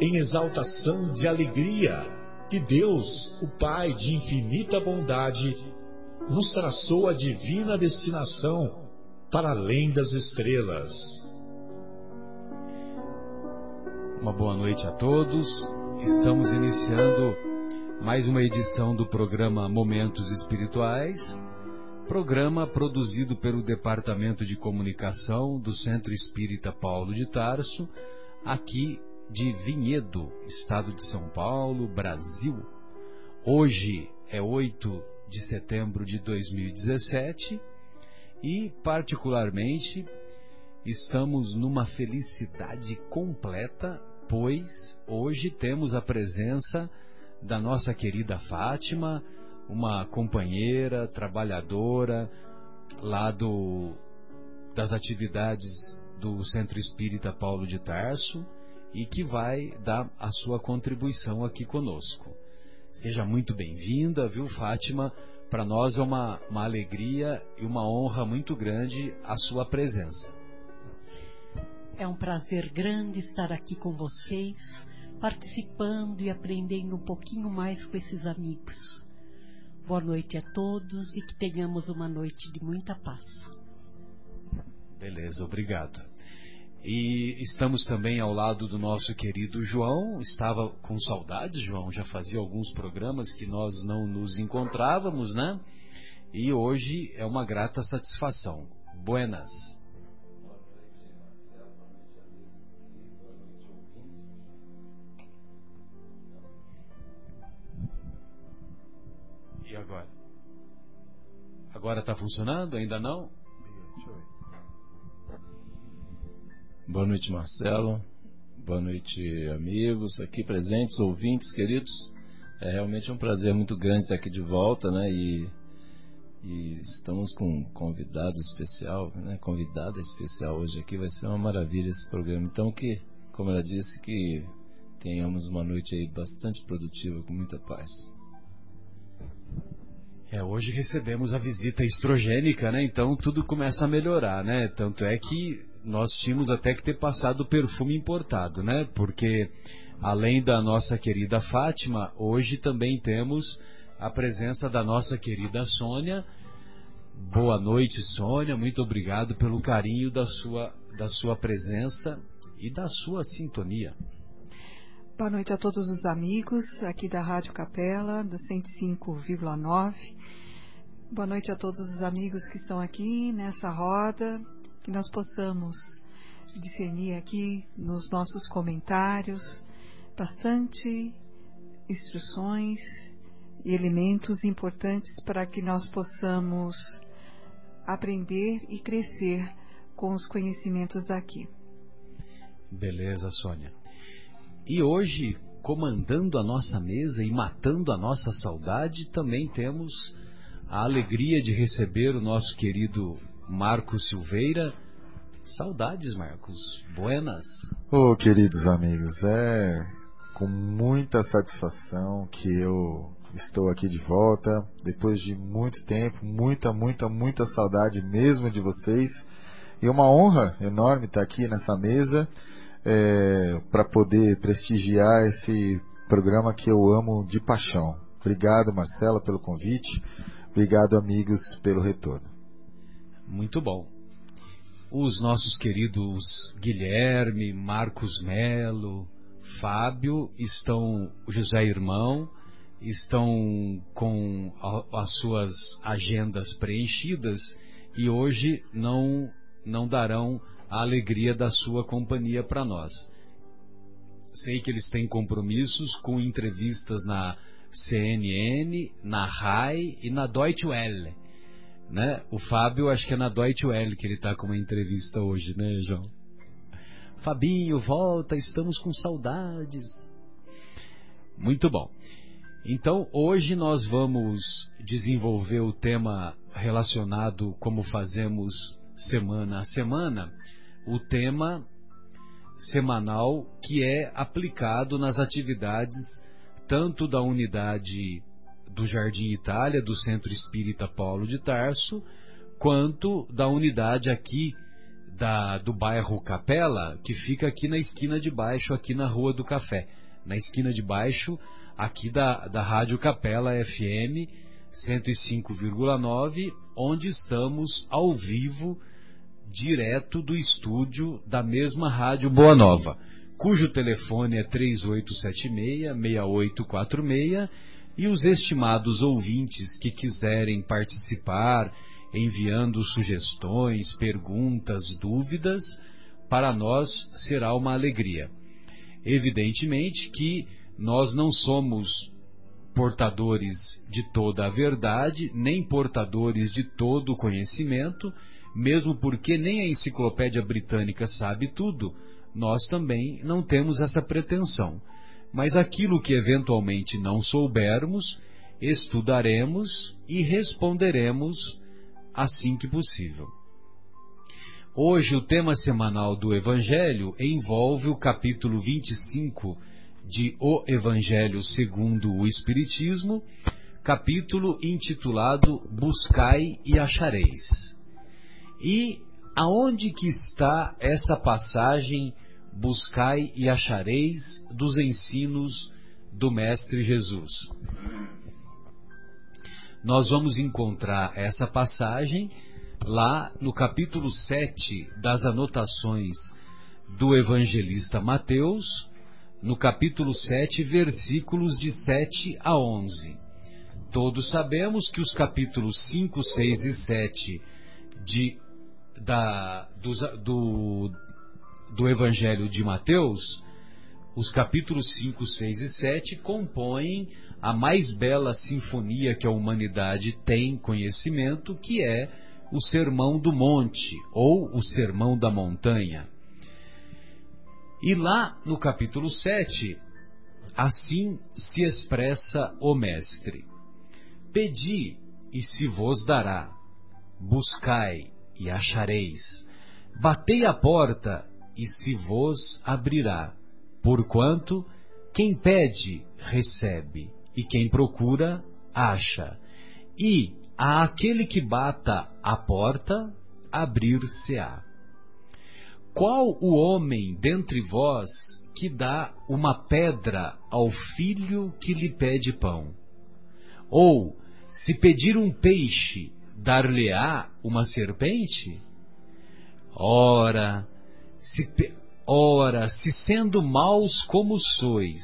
em exaltação de alegria que Deus, o Pai de infinita bondade, nos traçou a divina destinação para além das estrelas. Uma boa noite a todos. Estamos iniciando mais uma edição do programa Momentos Espirituais, programa produzido pelo Departamento de Comunicação do Centro Espírita Paulo de Tarso, aqui de Vinhedo, estado de São Paulo, Brasil. Hoje é 8 de setembro de 2017 e, particularmente, estamos numa felicidade completa, pois hoje temos a presença da nossa querida Fátima, uma companheira, trabalhadora lá do, das atividades do Centro Espírita Paulo de Tarso e que vai dar a sua contribuição aqui conosco. Seja muito bem-vinda, viu, Fátima? Para nós é uma, uma alegria e uma honra muito grande a sua presença. É um prazer grande estar aqui com vocês, participando e aprendendo um pouquinho mais com esses amigos. Boa noite a todos e que tenhamos uma noite de muita paz. Beleza, obrigado. E estamos também ao lado do nosso querido João. Estava com saudades, João. Já fazia alguns programas que nós não nos encontrávamos, né? E hoje é uma grata satisfação. Buenas. E agora? Agora está funcionando? Ainda não? Boa noite, Marcelo. Boa noite, amigos aqui presentes, ouvintes queridos. É realmente um prazer muito grande estar aqui de volta, né? E, e estamos com um convidado especial, né? Convidada especial hoje aqui. Vai ser uma maravilha esse programa. Então, que, como ela disse, que tenhamos uma noite aí bastante produtiva, com muita paz. É, hoje recebemos a visita estrogênica, né? Então tudo começa a melhorar, né? Tanto é que nós tínhamos até que ter passado perfume importado, né? Porque além da nossa querida Fátima, hoje também temos a presença da nossa querida Sônia. Boa noite, Sônia. Muito obrigado pelo carinho da sua, da sua presença e da sua sintonia. Boa noite a todos os amigos aqui da Rádio Capela, da 105,9. Boa noite a todos os amigos que estão aqui nessa roda, que nós possamos discernir aqui nos nossos comentários bastante instruções e elementos importantes para que nós possamos aprender e crescer com os conhecimentos daqui. Beleza, Sônia. E hoje, comandando a nossa mesa e matando a nossa saudade, também temos a alegria de receber o nosso querido Marcos Silveira. Saudades, Marcos. Buenas. Ô, oh, queridos amigos, é com muita satisfação que eu estou aqui de volta, depois de muito tempo, muita, muita, muita saudade mesmo de vocês. E uma honra enorme estar aqui nessa mesa é, para poder prestigiar esse programa que eu amo de paixão. Obrigado, Marcela, pelo convite. Obrigado, amigos, pelo retorno. Muito bom. Os nossos queridos Guilherme, Marcos Melo, Fábio estão, José Irmão, estão com as suas agendas preenchidas e hoje não não darão a alegria da sua companhia para nós. Sei que eles têm compromissos com entrevistas na CNN, na RAI e na Deutsche Welle. Né? O Fábio, acho que é na Deutsche Welle que ele está com uma entrevista hoje, né, João? Fabinho, volta, estamos com saudades. Muito bom. Então, hoje nós vamos desenvolver o tema relacionado como fazemos semana a semana, o tema semanal que é aplicado nas atividades tanto da unidade do Jardim Itália, do Centro Espírita Paulo de Tarso, quanto da unidade aqui da, do bairro Capela, que fica aqui na esquina de baixo, aqui na Rua do Café. Na esquina de baixo, aqui da, da Rádio Capela FM 105,9, onde estamos ao vivo, direto do estúdio da mesma Rádio Boa Nova, cujo telefone é 3876-6846 e os estimados ouvintes que quiserem participar, enviando sugestões, perguntas, dúvidas, para nós será uma alegria. Evidentemente que nós não somos portadores de toda a verdade, nem portadores de todo o conhecimento, mesmo porque nem a enciclopédia britânica sabe tudo, nós também não temos essa pretensão. Mas aquilo que eventualmente não soubermos, estudaremos e responderemos assim que possível. Hoje, o tema semanal do Evangelho envolve o capítulo 25 de O Evangelho segundo o Espiritismo, capítulo intitulado Buscai e Achareis. E aonde que está essa passagem Buscai e Achareis dos ensinos do Mestre Jesus? Nós vamos encontrar essa passagem lá no capítulo 7 das anotações do evangelista Mateus, no capítulo 7, versículos de 7 a 11. Todos sabemos que os capítulos 5, 6 e 7 de, da, do, do, do Evangelho de Mateus, os capítulos 5, 6 e 7 compõem a mais bela sinfonia que a humanidade tem conhecimento, que é o Sermão do Monte ou o Sermão da Montanha. E lá no capítulo 7, assim se expressa o Mestre: Pedi e se vos dará, buscai e achareis, batei a porta e se vos abrirá, porquanto quem pede, recebe, e quem procura, acha, e a aquele que bata a porta, abrir-se-á. Qual o homem dentre vós que dá uma pedra ao filho que lhe pede pão? Ou, se pedir um peixe, dar-lhe-á uma serpente? Ora, se, ora, se sendo maus como sois,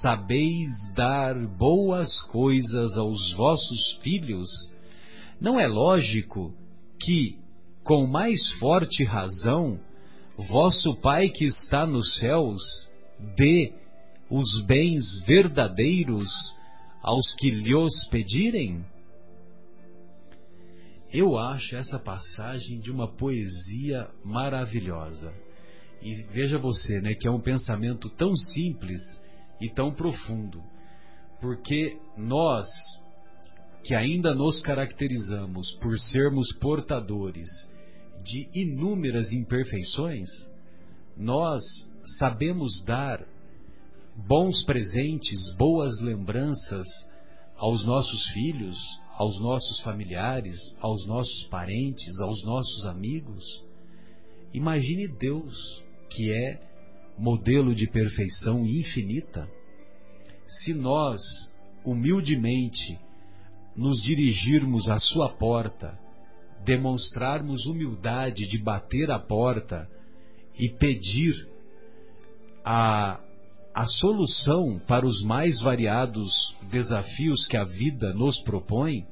sabeis dar boas coisas aos vossos filhos, não é lógico que, com mais forte razão, vosso Pai que está nos céus dê os bens verdadeiros aos que lhos pedirem? Eu acho essa passagem de uma poesia maravilhosa. E veja você, né, que é um pensamento tão simples e tão profundo. Porque nós, que ainda nos caracterizamos por sermos portadores de inúmeras imperfeições, nós sabemos dar bons presentes, boas lembranças aos nossos filhos, aos nossos familiares, aos nossos parentes, aos nossos amigos. Imagine Deus, que é modelo de perfeição infinita, se nós, humildemente, nos dirigirmos à Sua porta demonstrarmos humildade de bater a porta e pedir a a solução para os mais variados desafios que a vida nos propõe,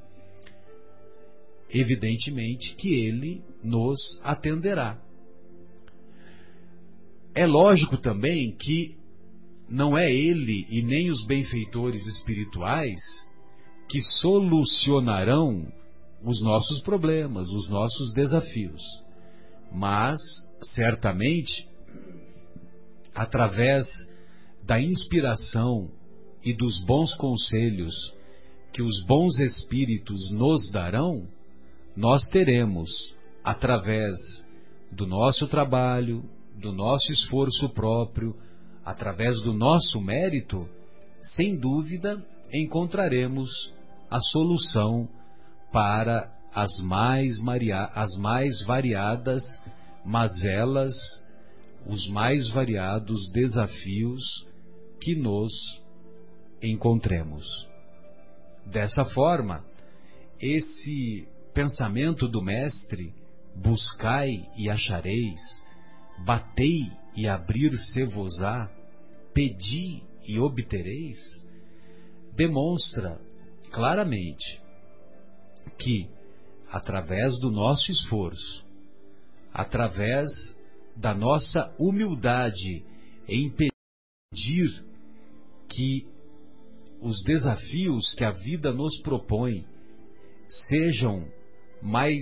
evidentemente que ele nos atenderá. É lógico também que não é ele e nem os benfeitores espirituais que solucionarão os nossos problemas, os nossos desafios. Mas, certamente, através da inspiração e dos bons conselhos que os bons espíritos nos darão, nós teremos, através do nosso trabalho, do nosso esforço próprio, através do nosso mérito, sem dúvida encontraremos a solução para as mais, as mais variadas mazelas, os mais variados desafios que nos encontremos. Dessa forma, esse pensamento do Mestre, buscai e achareis, batei e abrir-se-vos-á, pedi e obtereis, demonstra claramente que, através do nosso esforço, através da nossa humildade em pedir que os desafios que a vida nos propõe sejam mais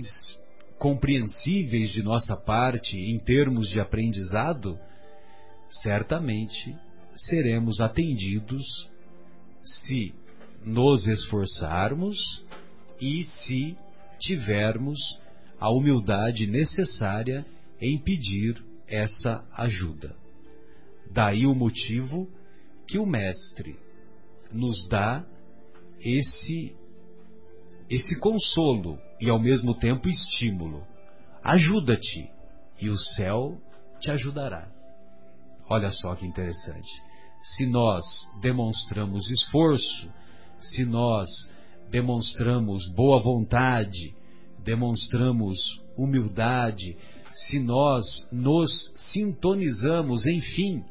compreensíveis de nossa parte em termos de aprendizado, certamente seremos atendidos se nos esforçarmos e se tivermos a humildade necessária em pedir essa ajuda. Daí o motivo que o Mestre nos dá esse esse consolo e ao mesmo tempo estímulo. Ajuda-te e o céu te ajudará. Olha só que interessante. Se nós demonstramos esforço, se nós demonstramos boa vontade, demonstramos humildade, se nós nos sintonizamos, enfim,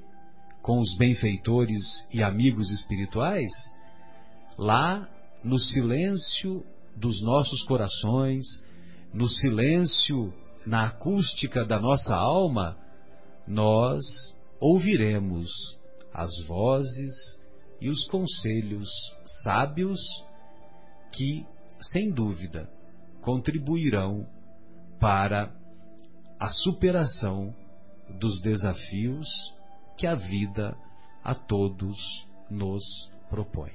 com os benfeitores e amigos espirituais, lá no silêncio dos nossos corações, no silêncio, na acústica da nossa alma, nós ouviremos as vozes e os conselhos sábios que, sem dúvida, contribuirão para a superação dos desafios que a vida a todos nos propõe.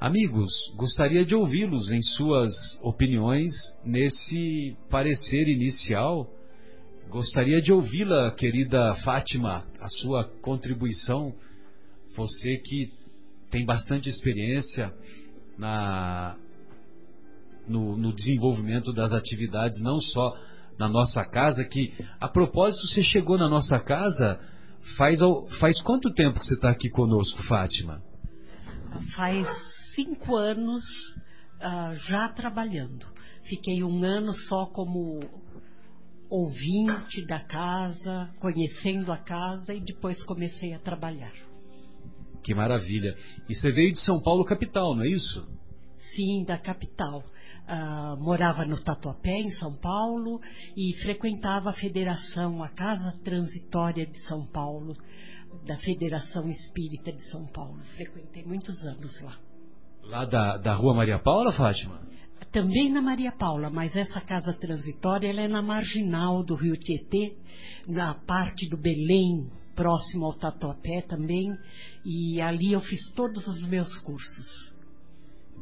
Amigos, gostaria de ouvi-los em suas opiniões nesse parecer inicial. Gostaria de ouvi-la, querida Fátima, a sua contribuição. Você que tem bastante experiência na, no, no desenvolvimento das atividades, não só na nossa casa, que a propósito você chegou na nossa casa faz, faz quanto tempo que você está aqui conosco, Fátima? Faz cinco anos uh, já trabalhando. Fiquei um ano só como ouvinte da casa, conhecendo a casa e depois comecei a trabalhar. Que maravilha. E você veio de São Paulo, capital, não é isso? Sim, da capital. Uh, morava no Tatuapé, em São Paulo, e frequentava a federação, a Casa Transitória de São Paulo, da Federação Espírita de São Paulo. Frequentei muitos anos lá. Lá da, da Rua Maria Paula, Fátima? Também na Maria Paula, mas essa casa transitória ela é na marginal do Rio Tietê, na parte do Belém, próximo ao Tatuapé também, e ali eu fiz todos os meus cursos.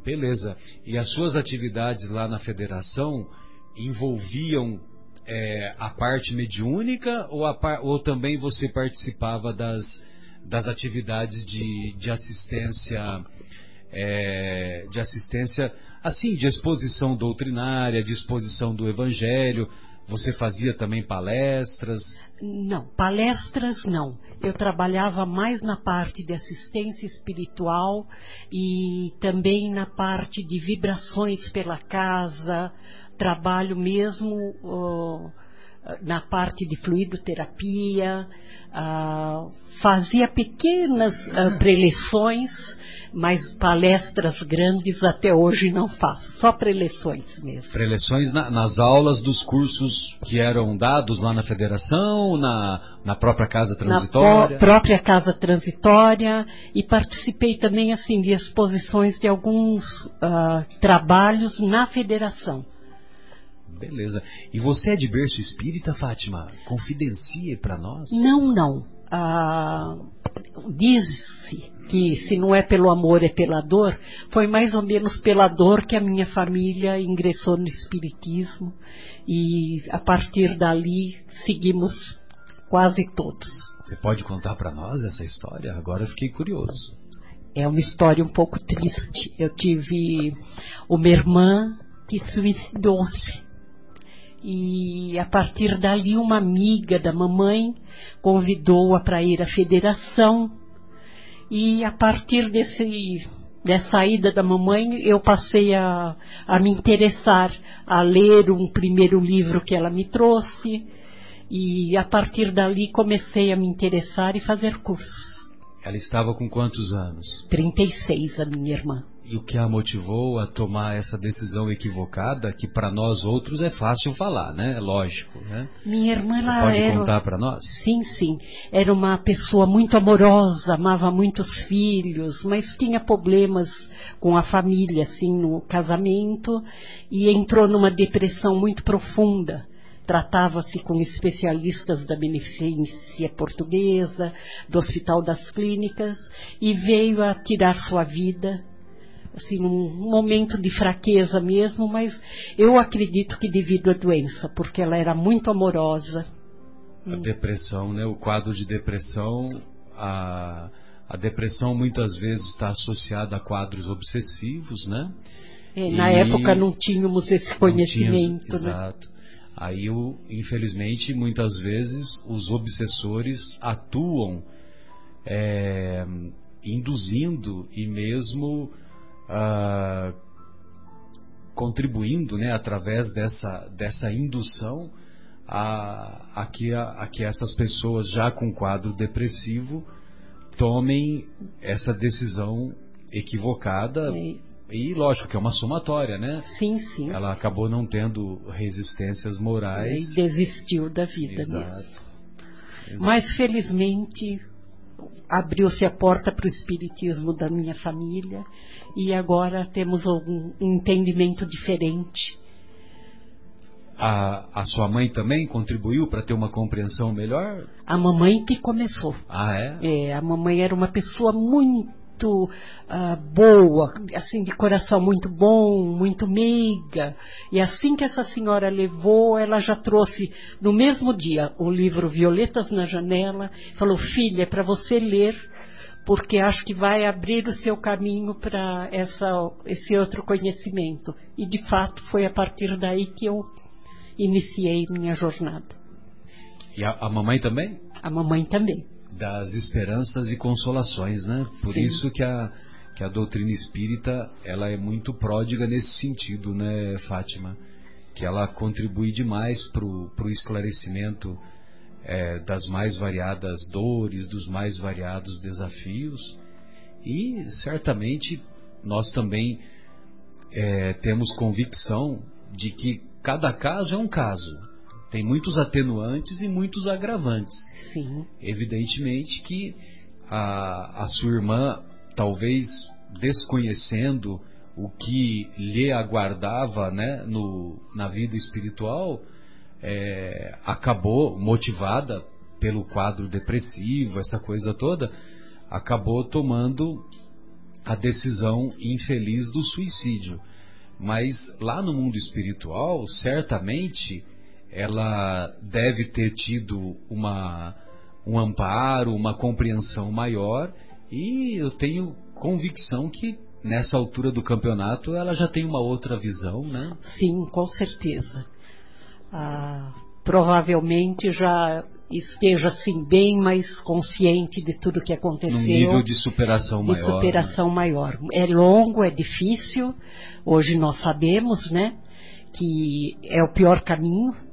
Beleza. E as suas atividades lá na federação envolviam é, a parte mediúnica ou, a, ou, também você participava das, das atividades de, de assistência é, de assistência, assim, de exposição doutrinária, de exposição do Evangelho. Você fazia também palestras? Não, palestras não. Eu trabalhava mais na parte de assistência espiritual e também na parte de vibrações pela casa, trabalho mesmo na parte de fluidoterapia, uh, fazia pequenas uh, preleções mas palestras grandes até hoje não faço, só preleções mesmo. Preleções na, nas aulas dos cursos que eram dados lá na federação, na, na própria casa transitória? Na própria casa transitória e participei também assim de exposições de alguns uh, trabalhos na federação. Beleza. E você é de berço espírita, Fátima? Confidencie para nós. Não, não. Ah, Diz-se que se não é pelo amor é pela dor, foi mais ou menos pela dor que a minha família ingressou no Espiritismo e a partir dali seguimos quase todos. Você pode contar para nós essa história? Agora eu fiquei curioso. É uma história um pouco triste. Eu tive uma irmã que suicidou-se e a partir dali uma amiga da mamãe convidou-a para ir à federação e a partir desse dessa ida da mamãe eu passei a, a me interessar a ler um primeiro livro que ela me trouxe e a partir dali comecei a me interessar e fazer cursos. Ela estava com quantos anos? 36, a minha irmã e o que a motivou a tomar essa decisão equivocada, que para nós outros é fácil falar, né? É lógico, né? Minha irmã Você pode era... contar para nós? Sim, sim. Era uma pessoa muito amorosa, amava muitos filhos, mas tinha problemas com a família, assim, no casamento, e entrou numa depressão muito profunda tratava-se com especialistas da Beneficência Portuguesa, do Hospital das Clínicas, e veio a tirar sua vida assim, um momento de fraqueza mesmo, mas eu acredito que devido à doença, porque ela era muito amorosa. A depressão, né? O quadro de depressão, a, a depressão muitas vezes está associada a quadros obsessivos, né? É, na e época não tínhamos esse conhecimento, tínhamos, né? Exato. Aí, infelizmente, muitas vezes os obsessores atuam é, induzindo e mesmo ah, contribuindo né, através dessa, dessa indução a, a, que, a, a que essas pessoas já com quadro depressivo tomem essa decisão equivocada. É. E lógico que é uma somatória, né? Sim, sim. Ela acabou não tendo resistências morais. E desistiu da vida Exato. mesmo. Exato. Mas felizmente abriu-se a porta para o espiritismo da minha família e agora temos um entendimento diferente. A, a sua mãe também contribuiu para ter uma compreensão melhor? A mamãe que começou. Ah, é? É, a mamãe era uma pessoa muito muito uh, boa, assim, de coração muito bom, muito meiga. E assim que essa senhora levou, ela já trouxe no mesmo dia o livro Violetas na Janela, falou: Filha, é para você ler, porque acho que vai abrir o seu caminho para esse outro conhecimento. E de fato foi a partir daí que eu iniciei minha jornada. E a, a mamãe também? A mamãe também das esperanças e consolações, né? Por Sim. isso que a, que a doutrina espírita ela é muito pródiga nesse sentido, né, Fátima? Que ela contribui demais para o esclarecimento é, das mais variadas dores, dos mais variados desafios e certamente nós também é, temos convicção de que cada caso é um caso. Tem muitos atenuantes e muitos agravantes. Sim. Evidentemente que a, a sua irmã, talvez desconhecendo o que lhe aguardava né, no, na vida espiritual, é, acabou motivada pelo quadro depressivo, essa coisa toda, acabou tomando a decisão infeliz do suicídio. Mas lá no mundo espiritual, certamente ela deve ter tido uma, um amparo, uma compreensão maior e eu tenho convicção que nessa altura do campeonato ela já tem uma outra visão, né? Sim, com certeza. Ah, provavelmente já esteja assim bem mais consciente de tudo que aconteceu. Um nível de superação de maior. De superação né? maior. É longo, é difícil. Hoje nós sabemos, né, que é o pior caminho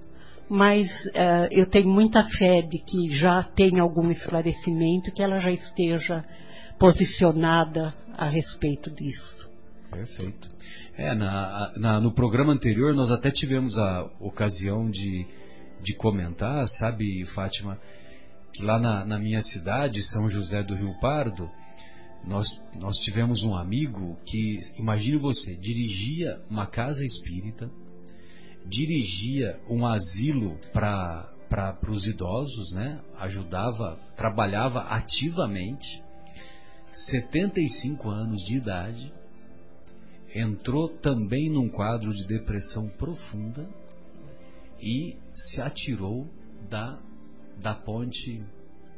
mas uh, eu tenho muita fé de que já tem algum esclarecimento, que ela já esteja posicionada a respeito disso. Perfeito. É, na, na, no programa anterior nós até tivemos a ocasião de, de comentar, sabe, Fátima, que lá na, na minha cidade, São José do Rio Pardo, nós, nós tivemos um amigo que, imagine você, dirigia uma casa espírita, dirigia um asilo para para os idosos, né? Ajudava, trabalhava ativamente. 75 anos de idade, entrou também num quadro de depressão profunda e se atirou da da ponte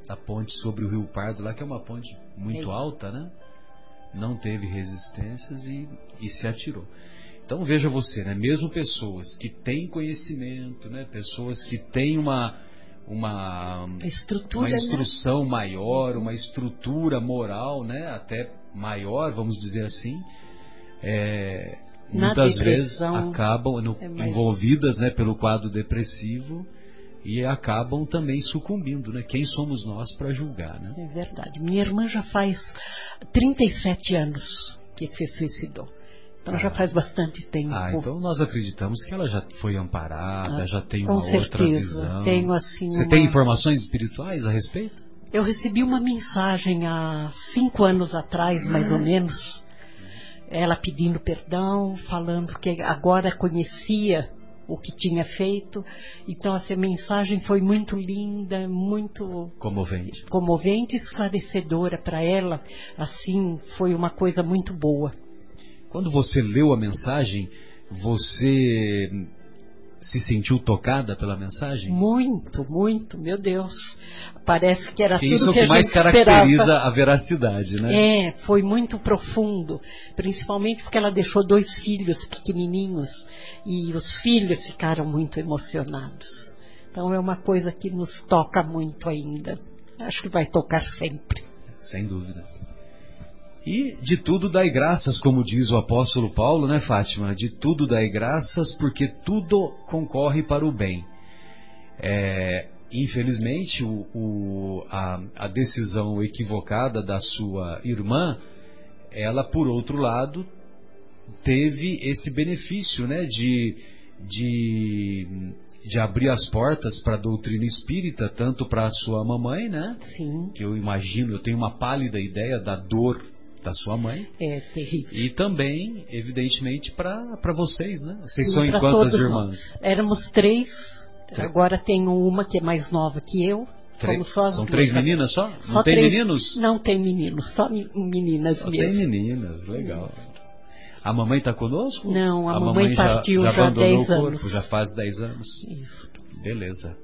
da ponte sobre o Rio Pardo, lá que é uma ponte muito alta, né? Não teve resistências e, e se atirou. Então veja você, né? Mesmo pessoas que têm conhecimento, né? Pessoas que têm uma uma estrutura, uma né? instrução né? maior, uma estrutura moral, né? Até maior, vamos dizer assim, é, muitas vezes acabam no, é envolvidas, né? Pelo quadro depressivo e acabam também sucumbindo, né? Quem somos nós para julgar, né? É verdade. Minha irmã já faz 37 anos que se suicidou. Então ah. já faz bastante tempo. Ah, então nós acreditamos que ela já foi amparada, ah, já tem uma certeza. outra visão. Tenho assim. Você uma... tem informações espirituais a respeito? Eu recebi uma mensagem há cinco anos atrás, mais ou menos, ela pedindo perdão, falando que agora conhecia o que tinha feito. Então essa mensagem foi muito linda, muito comovente, comovente e esclarecedora para ela. Assim, foi uma coisa muito boa. Quando você leu a mensagem, você se sentiu tocada pela mensagem? Muito, muito, meu Deus. Parece que era tudo isso que, é o que mais caracteriza esperava. a veracidade, né? É, foi muito profundo, principalmente porque ela deixou dois filhos pequenininhos e os filhos ficaram muito emocionados. Então é uma coisa que nos toca muito ainda. Acho que vai tocar sempre. Sem dúvida. E de tudo dai graças, como diz o apóstolo Paulo, né, Fátima? De tudo dai graças, porque tudo concorre para o bem. É, infelizmente, o, o, a, a decisão equivocada da sua irmã, ela, por outro lado, teve esse benefício, né, de, de, de abrir as portas para a doutrina espírita, tanto para a sua mamãe, né? Sim. Que eu imagino, eu tenho uma pálida ideia da dor da sua mãe. É terrível. E também, evidentemente, para vocês, né? Vocês são em quantas irmãs? Nós. Éramos três. Agora tenho uma que é mais nova que eu. Três, são três meninas só? Não só tem três, meninos? Não tem meninos, só meninas só mesmo. Tem meninas, legal. A mamãe está conosco? Não, a, a mamãe, mamãe, partiu já, já há 10 anos. Já faz 10 anos? Isso. Beleza.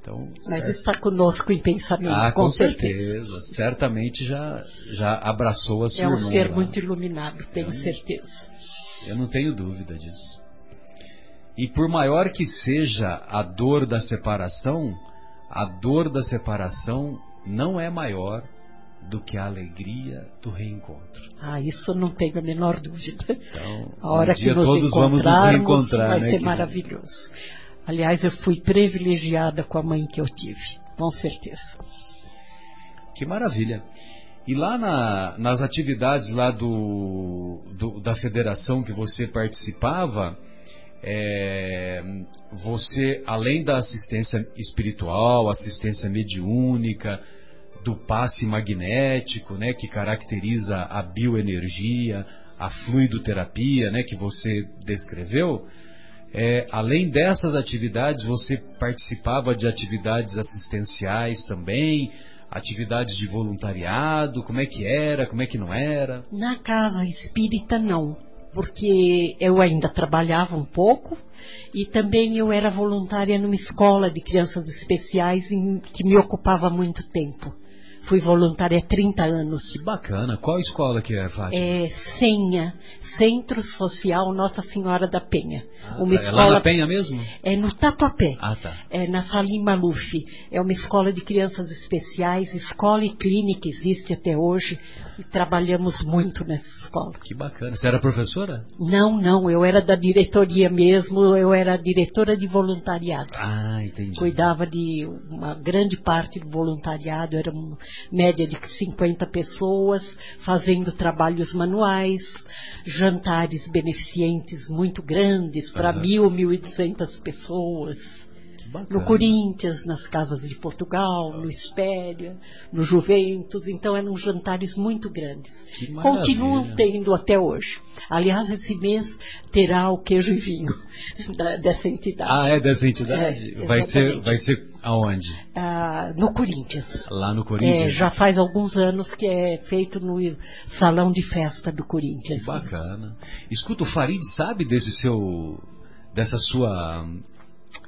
Então, Mas certo. está conosco em pensamento, ah, com, com certeza. certeza. Certamente já, já abraçou a sua É um ser lá. muito iluminado, tenho certeza. Eu não tenho dúvida disso. E por maior que seja a dor da separação, a dor da separação não é maior do que a alegria do reencontro. Ah, isso não tenho a menor dúvida. Então, a hora um que nos todos vamos nos reencontrar, vai né, ser maravilhoso. Aliás, eu fui privilegiada com a mãe que eu tive, com certeza. Que maravilha. E lá na, nas atividades lá do, do, da federação que você participava, é, você, além da assistência espiritual, assistência mediúnica, do passe magnético, né, que caracteriza a bioenergia, a fluidoterapia, né, que você descreveu, é, além dessas atividades, você participava de atividades assistenciais também? Atividades de voluntariado? Como é que era? Como é que não era? Na casa espírita, não. Porque eu ainda trabalhava um pouco e também eu era voluntária numa escola de crianças especiais em, que me ocupava muito tempo. Fui voluntária há 30 anos. Que bacana. Qual escola que é, Fátima? É Senha, Centro Social Nossa Senhora da Penha. Ah, uma é escola... lá na Penha mesmo? É no Tatuapé. Ah, tá. É na Salim Maluf. É uma escola de crianças especiais, escola e clínica existe até hoje. E trabalhamos muito nessa escola. Que bacana. Você era professora? Não, não. Eu era da diretoria mesmo. Eu era diretora de voluntariado. Ah, entendi. Cuidava de uma grande parte do voluntariado. Era uma média de 50 pessoas fazendo trabalhos manuais, jantares beneficentes muito grandes para uhum. mil, mil e duzentas pessoas. No Corinthians, nas casas de Portugal, no Espéria, no Juventus, então eram jantares muito grandes. Continuam tendo até hoje. Aliás, esse mês terá o queijo e vinho da, dessa entidade. Ah, é dessa entidade? É, vai, ser, vai ser aonde? Ah, no Corinthians. Lá no Corinthians? É, já faz alguns anos que é feito no salão de festa do Corinthians. Que bacana. Escuta, o Farid sabe desse seu dessa sua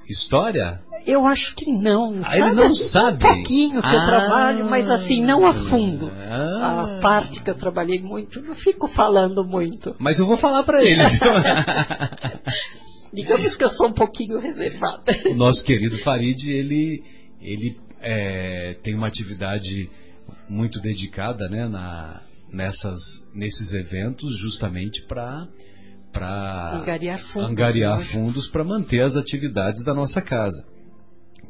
história? Eu acho que não. Ah, ele não sabe? Um pouquinho que ah, eu trabalho, mas assim, não a fundo. Ah, a parte que eu trabalhei muito, não fico falando muito. Mas eu vou falar para ele. Digamos que eu sou um pouquinho reservada. O nosso querido Farid, ele, ele é, tem uma atividade muito dedicada né, na, nessas, nesses eventos, justamente para para angariar fundos, angariar fundos para manter as atividades da nossa casa.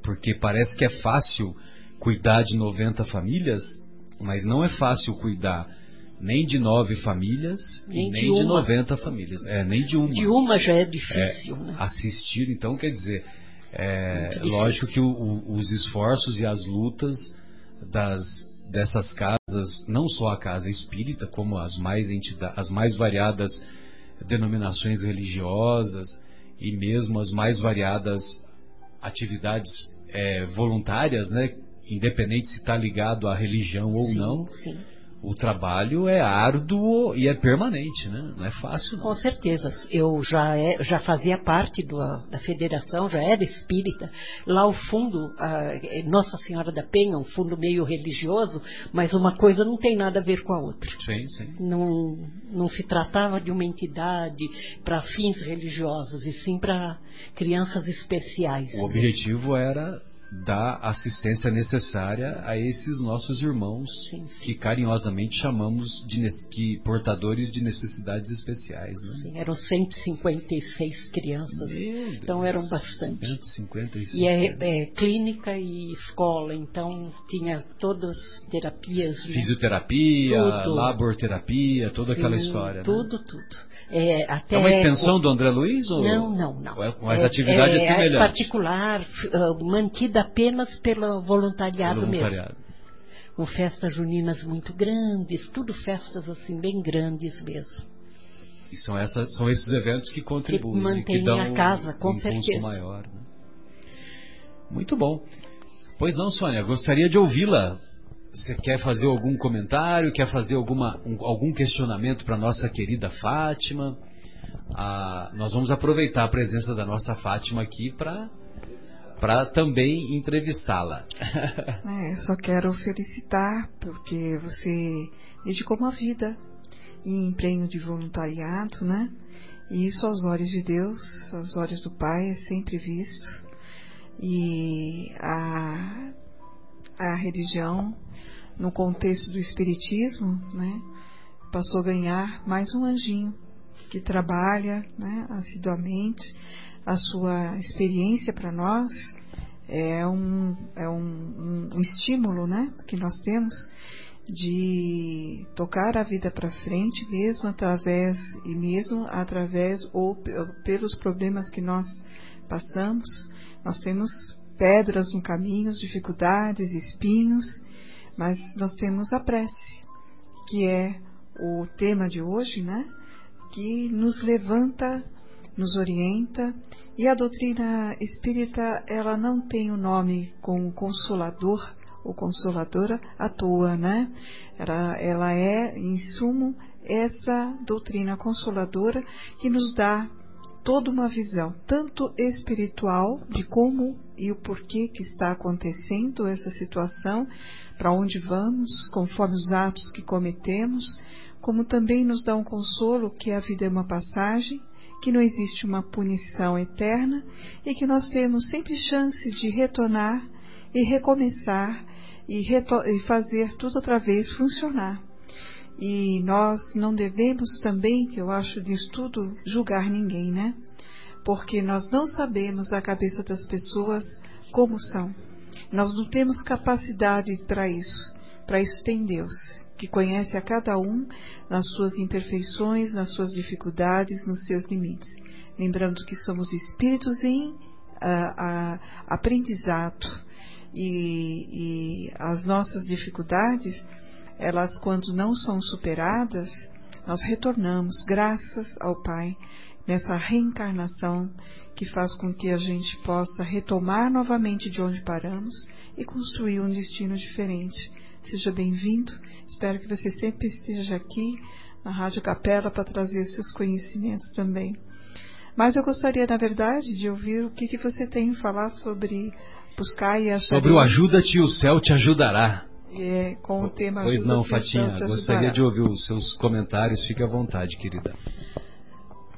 Porque parece que é fácil cuidar de 90 famílias, mas não é fácil cuidar nem de nove famílias nem, nem de, de 90 famílias. É, nem de uma. De uma já é difícil. É, né? Assistir, então, quer dizer, é lógico que o, o, os esforços e as lutas das, dessas casas, não só a casa espírita, como as mais, entidades, as mais variadas denominações religiosas e mesmo as mais variadas atividades é, voluntárias, né? independente se está ligado à religião ou sim, não. Sim o trabalho é árduo e é permanente, né? Não é fácil, não. Com certeza. Eu já, é, já fazia parte do, da federação, já era espírita. Lá o fundo, a, Nossa Senhora da Penha, um fundo meio religioso, mas uma coisa não tem nada a ver com a outra. Sim, sim. Não, não se tratava de uma entidade para fins religiosos, e sim para crianças especiais. O objetivo era dar assistência necessária a esses nossos irmãos sim, sim. que carinhosamente chamamos de que portadores de necessidades especiais. Né? Sim, eram 156 crianças, Meu então Deus, eram bastante. 156. E é, é, clínica e escola, então tinha todas terapias. Né? Fisioterapia, tudo. laborterapia, toda aquela história. Tudo, né? tudo. É, até é uma extensão do André Luiz? Ou... Não, não, não. É, mas a atividade é, é semelhante. É particular, uh, mantida apenas pelo voluntariado, pelo voluntariado. mesmo. Com festas juninas muito grandes, tudo festas assim bem grandes mesmo. E são, essas, são esses eventos que contribuem, que mantêm que dão a casa, com um certeza. maior. Né? Muito bom. Pois não, Sônia, gostaria de ouvi-la. Você quer fazer algum comentário? Quer fazer alguma, um, algum questionamento para nossa querida Fátima? Ah, nós vamos aproveitar a presença da nossa Fátima aqui para para também entrevistá-la. É, eu só quero felicitar porque você dedicou uma vida em empenho de voluntariado, né? E isso aos olhos de Deus, aos olhos do Pai é sempre visto. E a, a religião, no contexto do Espiritismo, né, passou a ganhar mais um anjinho que trabalha né, assiduamente a sua experiência para nós é um, é um, um, estímulo né, que nós temos de tocar a vida para frente, mesmo através e mesmo através ou pelos problemas que nós passamos. Nós temos pedras no caminho, dificuldades, espinhos, mas nós temos a prece, que é o tema de hoje, né? Que nos levanta nos orienta e a doutrina espírita ela não tem o nome como consolador ou consoladora à toa, né? Ela, ela é, em sumo, essa doutrina consoladora que nos dá toda uma visão, tanto espiritual, de como e o porquê que está acontecendo essa situação, para onde vamos, conforme os atos que cometemos, como também nos dá um consolo que a vida é uma passagem, que não existe uma punição eterna e que nós temos sempre chances de retornar e recomeçar e, e fazer tudo outra vez funcionar. E nós não devemos também, que eu acho disso tudo, julgar ninguém, né? Porque nós não sabemos a cabeça das pessoas como são. Nós não temos capacidade para isso. Para isso tem Deus, que conhece a cada um nas suas imperfeições, nas suas dificuldades, nos seus limites. Lembrando que somos espíritos em uh, aprendizado e, e as nossas dificuldades, elas quando não são superadas, nós retornamos, graças ao Pai, nessa reencarnação que faz com que a gente possa retomar novamente de onde paramos e construir um destino diferente. Seja bem-vindo, espero que você sempre esteja aqui na Rádio Capela para trazer seus conhecimentos também. Mas eu gostaria, na verdade, de ouvir o que, que você tem a falar sobre buscar e achar. Sobre o Ajuda-te, o céu te ajudará. É, com o tema Pois não, Fatinha, gostaria de ouvir os seus comentários, fique à vontade, querida.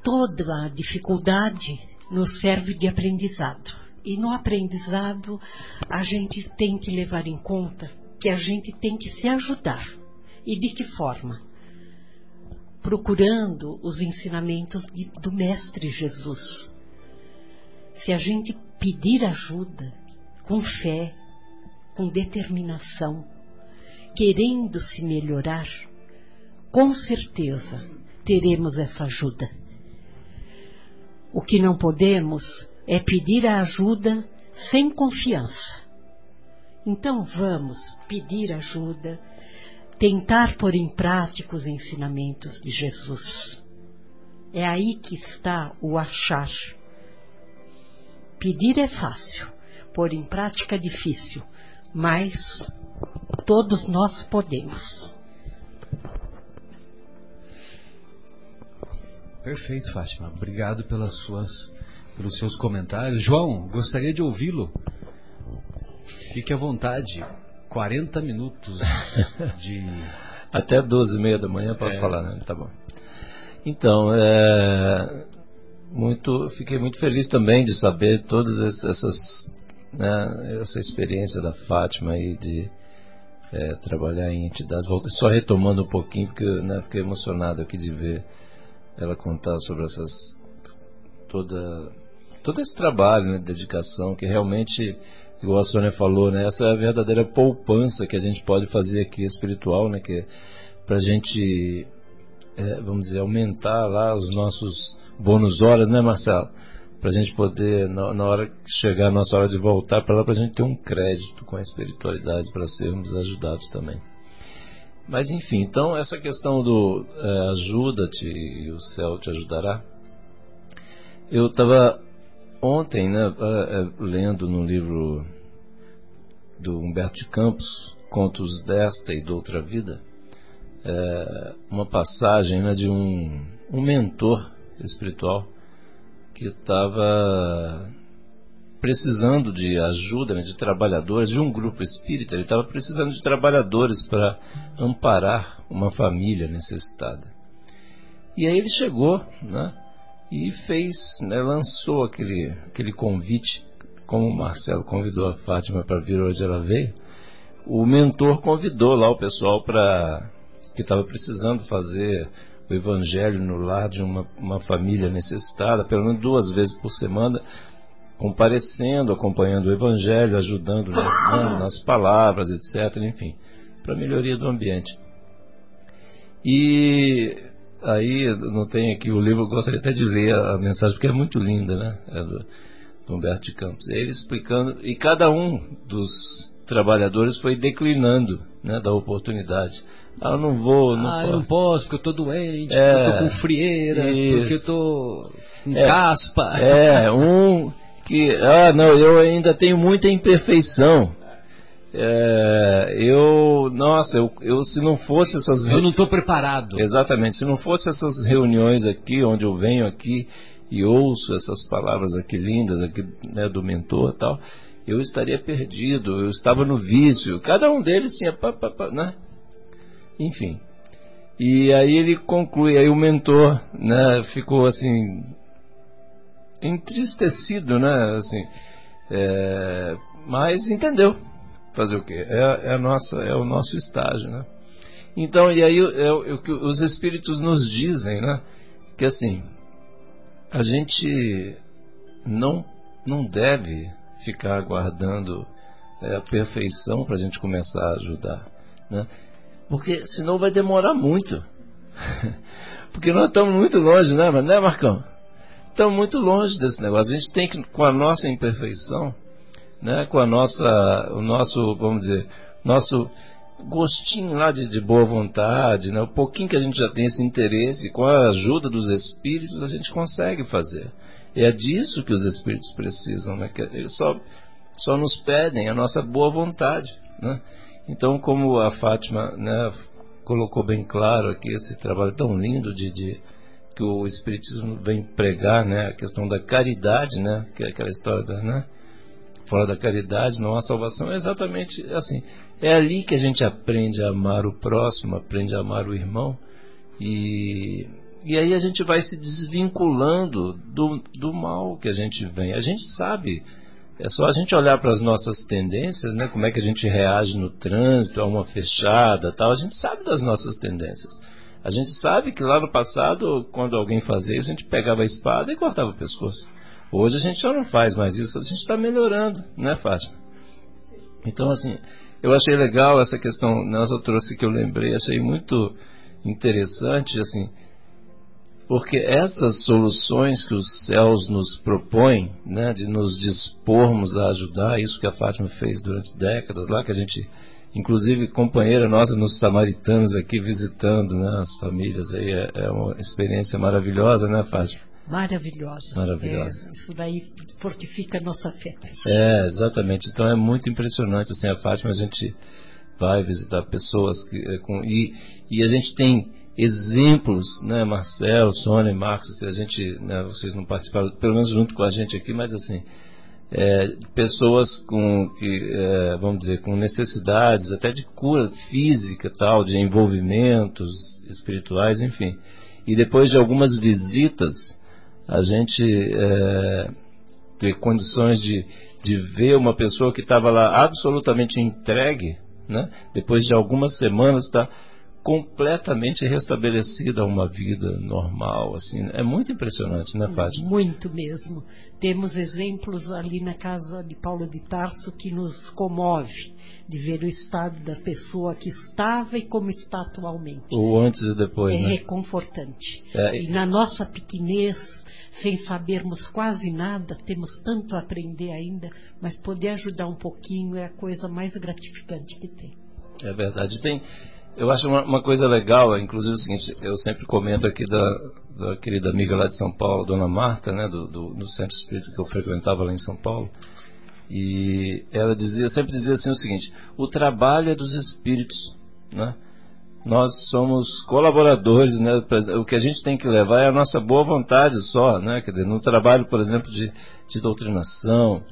Toda dificuldade nos serve de aprendizado. E no aprendizado, a gente tem que levar em conta que a gente tem que se ajudar. E de que forma? Procurando os ensinamentos de, do Mestre Jesus. Se a gente pedir ajuda com fé, com determinação, querendo se melhorar, com certeza teremos essa ajuda. O que não podemos é pedir a ajuda sem confiança. Então vamos pedir ajuda, tentar pôr em prática os ensinamentos de Jesus. É aí que está o achar. Pedir é fácil, pôr em prática é difícil, mas todos nós podemos. Perfeito, Fátima. Obrigado pelas suas, pelos seus comentários. João, gostaria de ouvi-lo. Fique à vontade. 40 minutos de. Até 12 e meia da manhã posso é. falar, né? Tá bom. Então, é, muito, fiquei muito feliz também de saber todas essas, né, essa experiência da Fátima aí de é, trabalhar em entidades. Só retomando um pouquinho, porque né, fiquei emocionado aqui de ver ela contar sobre essas toda todo esse trabalho, né, dedicação que realmente igual a Sônia falou, né, essa é a verdadeira poupança que a gente pode fazer aqui espiritual, né, que para a gente é, vamos dizer aumentar lá os nossos bônus horas, né, Marcelo? Para a gente poder, na, na, hora que chegar a nossa hora de voltar para lá, para a gente ter um crédito com a espiritualidade para sermos ajudados também. Mas enfim, então essa questão do é, ajuda-te e o céu te ajudará. Eu estava ontem, né, é, lendo no livro do Humberto de Campos, Contos desta e de outra vida, é, uma passagem né, de um, um mentor espiritual que estava precisando de ajuda, né, de trabalhadores, de um grupo espírita, ele estava precisando de trabalhadores para amparar uma família necessitada. E aí ele chegou, né, e fez, né, lançou aquele, aquele convite, como o Marcelo convidou a Fátima para vir hoje, ela veio. O mentor convidou lá o pessoal para que estava precisando fazer o evangelho no lar de uma, uma família necessitada, pelo menos duas vezes por semana, comparecendo, acompanhando o Evangelho, ajudando né, nas palavras, etc. Enfim, para melhoria do ambiente. E aí, não tem aqui o livro, gostaria até de ler a, mensagem, porque é muito linda, né? É do, do Humberto de Campos. Ele explicando, e cada um dos trabalhadores foi declinando né, da oportunidade. Ah, eu não vou, não ah, posso. eu não posso porque eu estou doente, é, porque eu tô com frieira, isso. porque eu estou com é, caspa. É, um que, ah, não, eu ainda tenho muita imperfeição. É, eu, nossa, eu, eu se não fosse essas. Eu não estou preparado. Exatamente, se não fosse essas reuniões aqui, onde eu venho aqui e ouço essas palavras aqui lindas aqui né, do mentor tal, eu estaria perdido, eu estava no vício. Cada um deles tinha, pá, pá, pá, né? Enfim. E aí ele conclui, aí o mentor, né, ficou assim entristecido, né, assim, é, mas entendeu fazer o quê? É, é, a nossa, é o nosso estágio, né? Então, e aí é, o que os espíritos nos dizem, né? Que assim, a gente não, não deve ficar aguardando é, a perfeição para a gente começar a ajudar, né? Porque senão vai demorar muito. Porque nós estamos muito longe, né, né Marcão? Estamos muito longe desse negócio. A gente tem que, com a nossa imperfeição, né, com a nossa, o nosso, vamos dizer, nosso gostinho lá de, de, boa vontade, né, o pouquinho que a gente já tem esse interesse, com a ajuda dos espíritos, a gente consegue fazer. E é disso que os espíritos precisam, né, eles só, só nos pedem a nossa boa vontade. Né? Então, como a Fátima né, colocou bem claro aqui esse trabalho tão lindo de, de, que o Espiritismo vem pregar, né, a questão da caridade, né, que é aquela história da, né, fora da caridade não há salvação, é exatamente assim. É ali que a gente aprende a amar o próximo, aprende a amar o irmão e e aí a gente vai se desvinculando do, do mal que a gente vem. A gente sabe é só a gente olhar para as nossas tendências, né? Como é que a gente reage no trânsito, a uma fechada, tal. A gente sabe das nossas tendências. A gente sabe que lá no passado, quando alguém fazia isso, a gente pegava a espada e cortava o pescoço. Hoje a gente já não faz mais isso, a gente está melhorando, né, Fátima? Então, assim, eu achei legal essa questão, eu trouxe que eu lembrei, achei muito interessante, assim, porque essas soluções que os céus nos propõem, né, de nos dispormos a ajudar, isso que a Fátima fez durante décadas lá, que a gente, inclusive companheira nossa nos samaritanos aqui visitando né, as famílias, aí é, é uma experiência maravilhosa, né, Fátima? Maravilhosa. Maravilhosa. É, isso daí fortifica a nossa fé. É, exatamente. Então é muito impressionante, assim, a Fátima, a gente vai visitar pessoas que, é, com, e, e a gente tem exemplos, né, Marcelo, Sônia Marcos, a gente, né, vocês não participaram, pelo menos junto com a gente aqui, mas assim, é, pessoas com que, é, vamos dizer, com necessidades até de cura física, tal, de envolvimentos espirituais, enfim. E depois de algumas visitas, a gente é, ter condições de, de ver uma pessoa que estava lá absolutamente entregue, né? depois de algumas semanas está completamente restabelecida a uma vida normal, assim. É muito impressionante, né, Fátima? Muito mesmo. Temos exemplos ali na casa de Paulo de Tarso que nos comove de ver o estado da pessoa que estava e como está atualmente. O antes e depois, é né? reconfortante. É, e na nossa pequenez, sem sabermos quase nada, temos tanto a aprender ainda, mas poder ajudar um pouquinho é a coisa mais gratificante que tem. É verdade. Tem, eu acho uma, uma, coisa legal, inclusive o seguinte, eu sempre comento aqui da, da querida amiga lá de São Paulo, Dona Marta, né, do, do, do, centro espírita que eu frequentava lá em São Paulo, e ela dizia, sempre dizia assim o seguinte, o trabalho é dos espíritos, né? Nós somos colaboradores, né? O que a gente tem que levar é a nossa boa vontade só, né? Quer dizer, no trabalho, por exemplo, de, de doutrinação,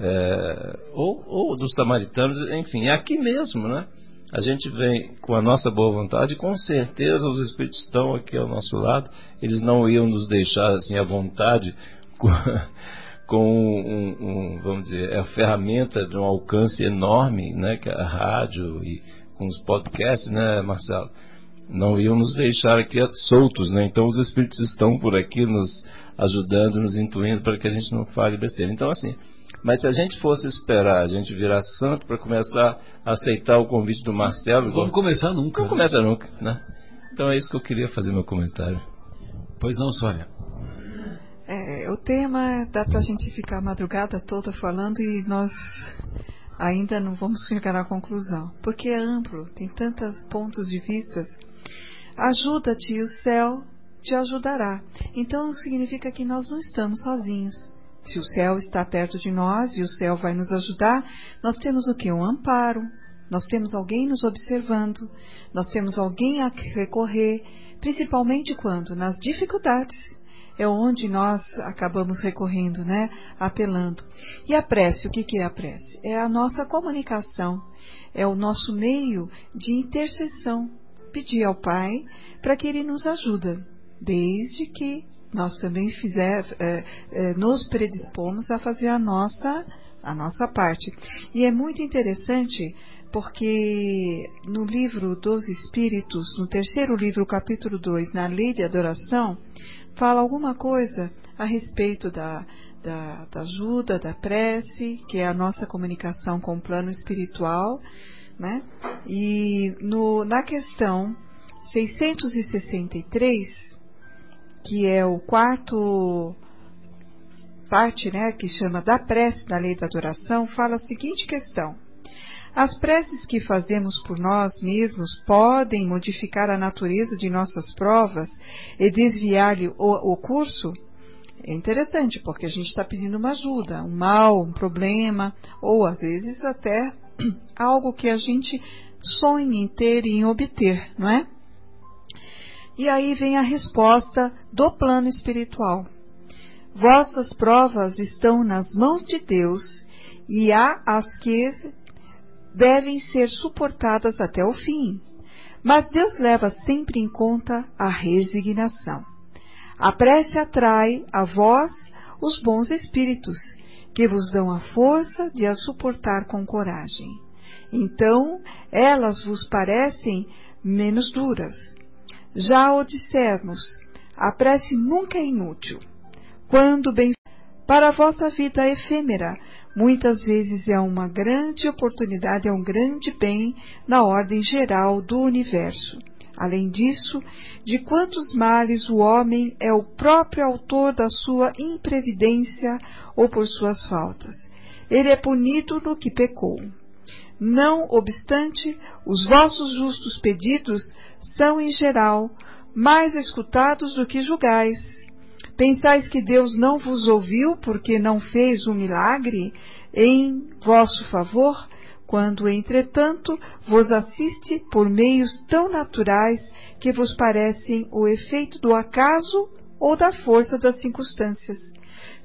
é, ou, ou dos samaritanos, enfim, é aqui mesmo, né? A gente vem com a nossa boa vontade, com certeza os espíritos estão aqui ao nosso lado, eles não iam nos deixar assim à vontade com, com um, um, vamos dizer, é a ferramenta de um alcance enorme, né, que é a rádio e com os podcasts, né, Marcelo? Não iam nos deixar aqui soltos, né? Então os espíritos estão por aqui nos ajudando, nos intuindo para que a gente não fale besteira. Então assim, mas se a gente fosse esperar a gente virar santo para começar a aceitar o convite do Marcelo. Vamos começar nunca. Não né? começa nunca, né? Então é isso que eu queria fazer meu comentário. Pois não, Sônia. É, o tema dá para a gente ficar a madrugada toda falando e nós ainda não vamos chegar à conclusão, porque é amplo, tem tantos pontos de vista. Ajuda-te e o céu te ajudará. Então significa que nós não estamos sozinhos. Se o céu está perto de nós e o céu vai nos ajudar, nós temos o que? Um amparo, nós temos alguém nos observando, nós temos alguém a recorrer, principalmente quando? Nas dificuldades. é onde nós acabamos recorrendo, né? Apelando. E a prece, o que, que é a prece? É a nossa comunicação, é o nosso meio de intercessão. Pedir ao Pai para que Ele nos ajude, desde que nós também fizer, é, é, nos predispomos a fazer a nossa, a nossa parte. E é muito interessante porque no livro dos Espíritos, no terceiro livro, capítulo 2, na lei de adoração, fala alguma coisa a respeito da, da, da ajuda, da prece, que é a nossa comunicação com o plano espiritual, né? E no, na questão 663, que é o quarto parte, né, que chama da prece da lei da adoração, fala a seguinte questão: as preces que fazemos por nós mesmos podem modificar a natureza de nossas provas e desviar-lhe o, o curso? É interessante, porque a gente está pedindo uma ajuda, um mal, um problema, ou às vezes até algo que a gente sonha em ter e em obter, não é? E aí vem a resposta do plano espiritual. Vossas provas estão nas mãos de Deus e há as que devem ser suportadas até o fim. Mas Deus leva sempre em conta a resignação. A prece atrai a vós os bons espíritos, que vos dão a força de a suportar com coragem. Então, elas vos parecem menos duras. Já o dissermos, a prece nunca é inútil. Quando bem para a vossa vida efêmera, muitas vezes é uma grande oportunidade, é um grande bem na ordem geral do universo. Além disso, de quantos males o homem é o próprio autor da sua imprevidência ou por suas faltas. Ele é punido no que pecou. Não obstante, os vossos justos pedidos são, em geral, mais escutados do que julgais Pensais que Deus não vos ouviu porque não fez um milagre em vosso favor, quando, entretanto, vos assiste por meios tão naturais que vos parecem o efeito do acaso ou da força das circunstâncias.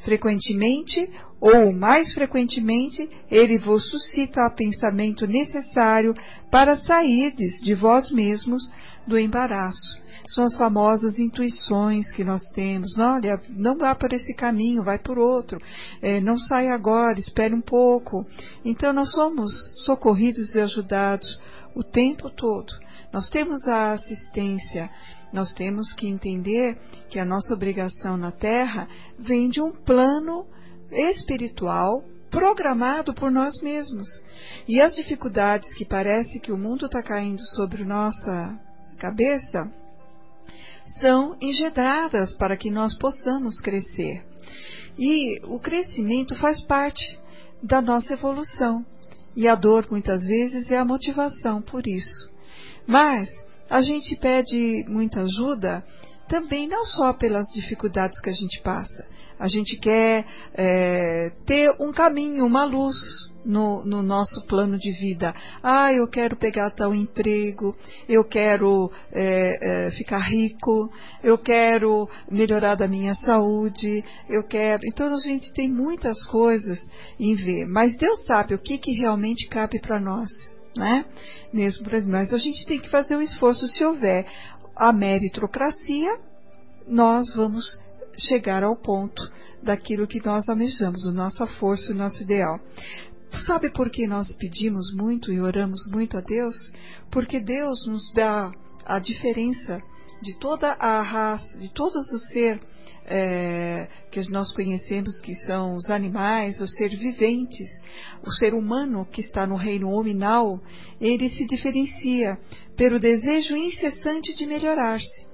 Frequentemente, ou mais frequentemente, ele vos suscita o pensamento necessário para sairdes de vós mesmos do embaraço são as famosas intuições que nós temos. Olha, não vá por esse caminho, vai por outro. É, não saia agora, espere um pouco. Então, nós somos socorridos e ajudados o tempo todo. Nós temos a assistência, nós temos que entender que a nossa obrigação na Terra vem de um plano espiritual programado por nós mesmos. E as dificuldades que parece que o mundo está caindo sobre nossa cabeça, são engendradas para que nós possamos crescer. E o crescimento faz parte da nossa evolução. E a dor, muitas vezes, é a motivação por isso. Mas a gente pede muita ajuda também não só pelas dificuldades que a gente passa, a gente quer é, ter um caminho, uma luz no, no, nosso plano de vida. Ah, eu quero pegar tal emprego, eu quero é, é, ficar rico, eu quero melhorar da minha saúde, eu quero. Então a gente tem muitas coisas em ver, mas Deus sabe o que, que realmente cabe para nós. Né? Mesmo nós, a gente tem que fazer o esforço. Se houver a meritocracia, nós vamos chegar ao ponto daquilo que nós almejamos, a nossa força, o nosso ideal. Sabe por que nós pedimos muito e oramos muito a Deus? Porque Deus nos dá a diferença de toda a raça, de todos os ser é, que nós conhecemos que são os animais, os seres viventes, o ser humano que está no reino hominal, ele se diferencia pelo desejo incessante de melhorar-se.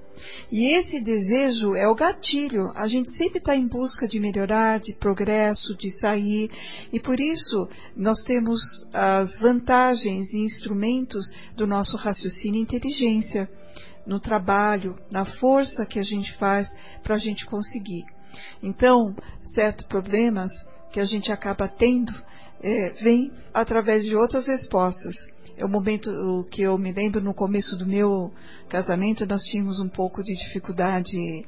E esse desejo é o gatilho. A gente sempre está em busca de melhorar, de progresso, de sair. E por isso nós temos as vantagens e instrumentos do nosso raciocínio e inteligência no trabalho, na força que a gente faz para a gente conseguir. Então, certos problemas que a gente acaba tendo é, vem através de outras respostas é o momento que eu me lembro no começo do meu casamento, nós tínhamos um pouco de dificuldade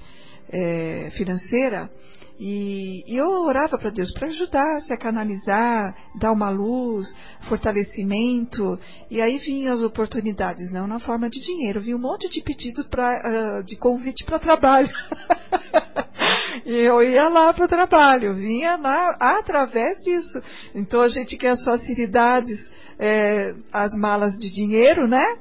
é, financeira. E, e, eu orava para Deus para ajudar, se a canalizar, dar uma luz, fortalecimento. E aí vinham as oportunidades, não na forma de dinheiro. Vinha um monte de pedidos pra, uh, de convite para trabalho. e eu ia lá para o trabalho, vinha lá através disso. Então a gente quer as facilidades, é, as malas de dinheiro, né?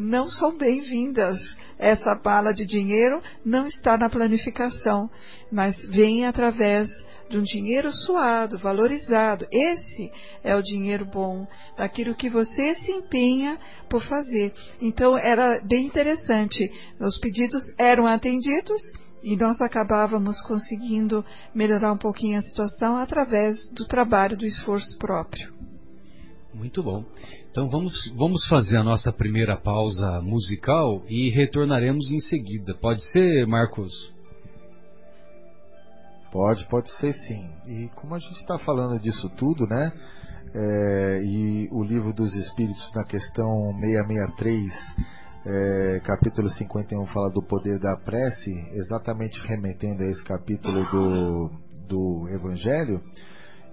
Não são bem-vindas essa bala de dinheiro não está na planificação, mas vem através de um dinheiro suado, valorizado. Esse é o dinheiro bom, daquilo que você se empenha por fazer. Então era bem interessante. Os pedidos eram atendidos e nós acabávamos conseguindo melhorar um pouquinho a situação através do trabalho, do esforço próprio. Muito bom. Então vamos, vamos fazer a nossa primeira pausa musical e retornaremos em seguida. Pode ser, Marcos? Pode, pode ser sim. E como a gente está falando disso tudo, né? É, e o livro dos Espíritos na questão 663, é, capítulo 51, fala do poder da prece, exatamente remetendo a esse capítulo do, do Evangelho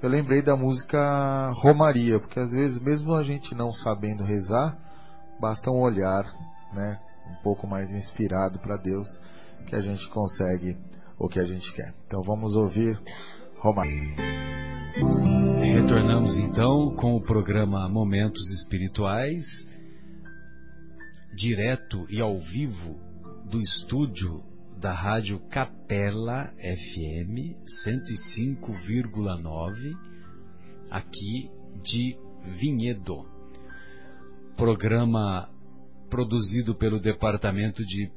eu lembrei da música Romaria, porque às vezes, mesmo a gente não sabendo rezar, basta um olhar, né, um pouco mais inspirado para Deus, que a gente consegue o que a gente quer. Então vamos ouvir Romaria. Retornamos então com o programa Momentos Espirituais, direto e ao vivo do estúdio da Rádio Capela FM 105,9 aqui de Vinhedo. Programa produzido pelo Departamento de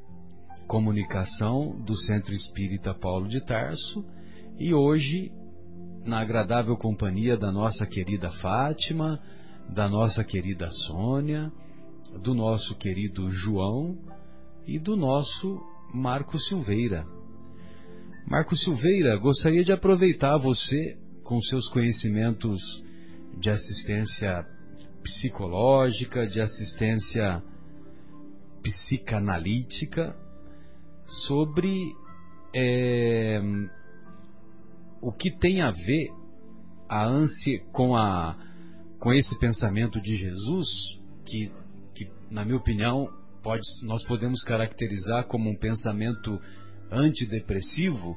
Comunicação do Centro Espírita Paulo de Tarso e hoje na agradável companhia da nossa querida Fátima, da nossa querida Sônia, do nosso querido João e do nosso Marco Silveira. Marco Silveira, gostaria de aproveitar você com seus conhecimentos de assistência psicológica, de assistência psicanalítica, sobre é, o que tem a ver a ânsia com, a, com esse pensamento de Jesus, que, que na minha opinião, pode, nós podemos caracterizar como um pensamento antidepressivo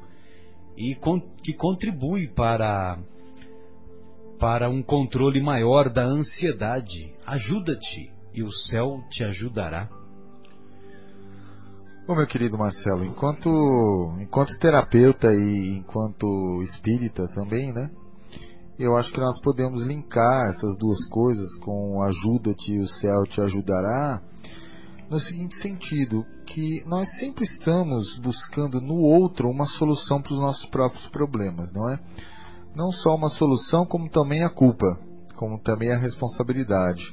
e con, que contribui para, para um controle maior da ansiedade. Ajuda-te e o céu te ajudará. Bom, meu querido Marcelo, enquanto, enquanto terapeuta e enquanto espírita também, né? Eu acho que nós podemos linkar essas duas coisas com ajuda-te e o céu te ajudará no seguinte sentido, que nós sempre estamos buscando no outro uma solução para os nossos próprios problemas, não é? Não só uma solução, como também a culpa, como também a responsabilidade.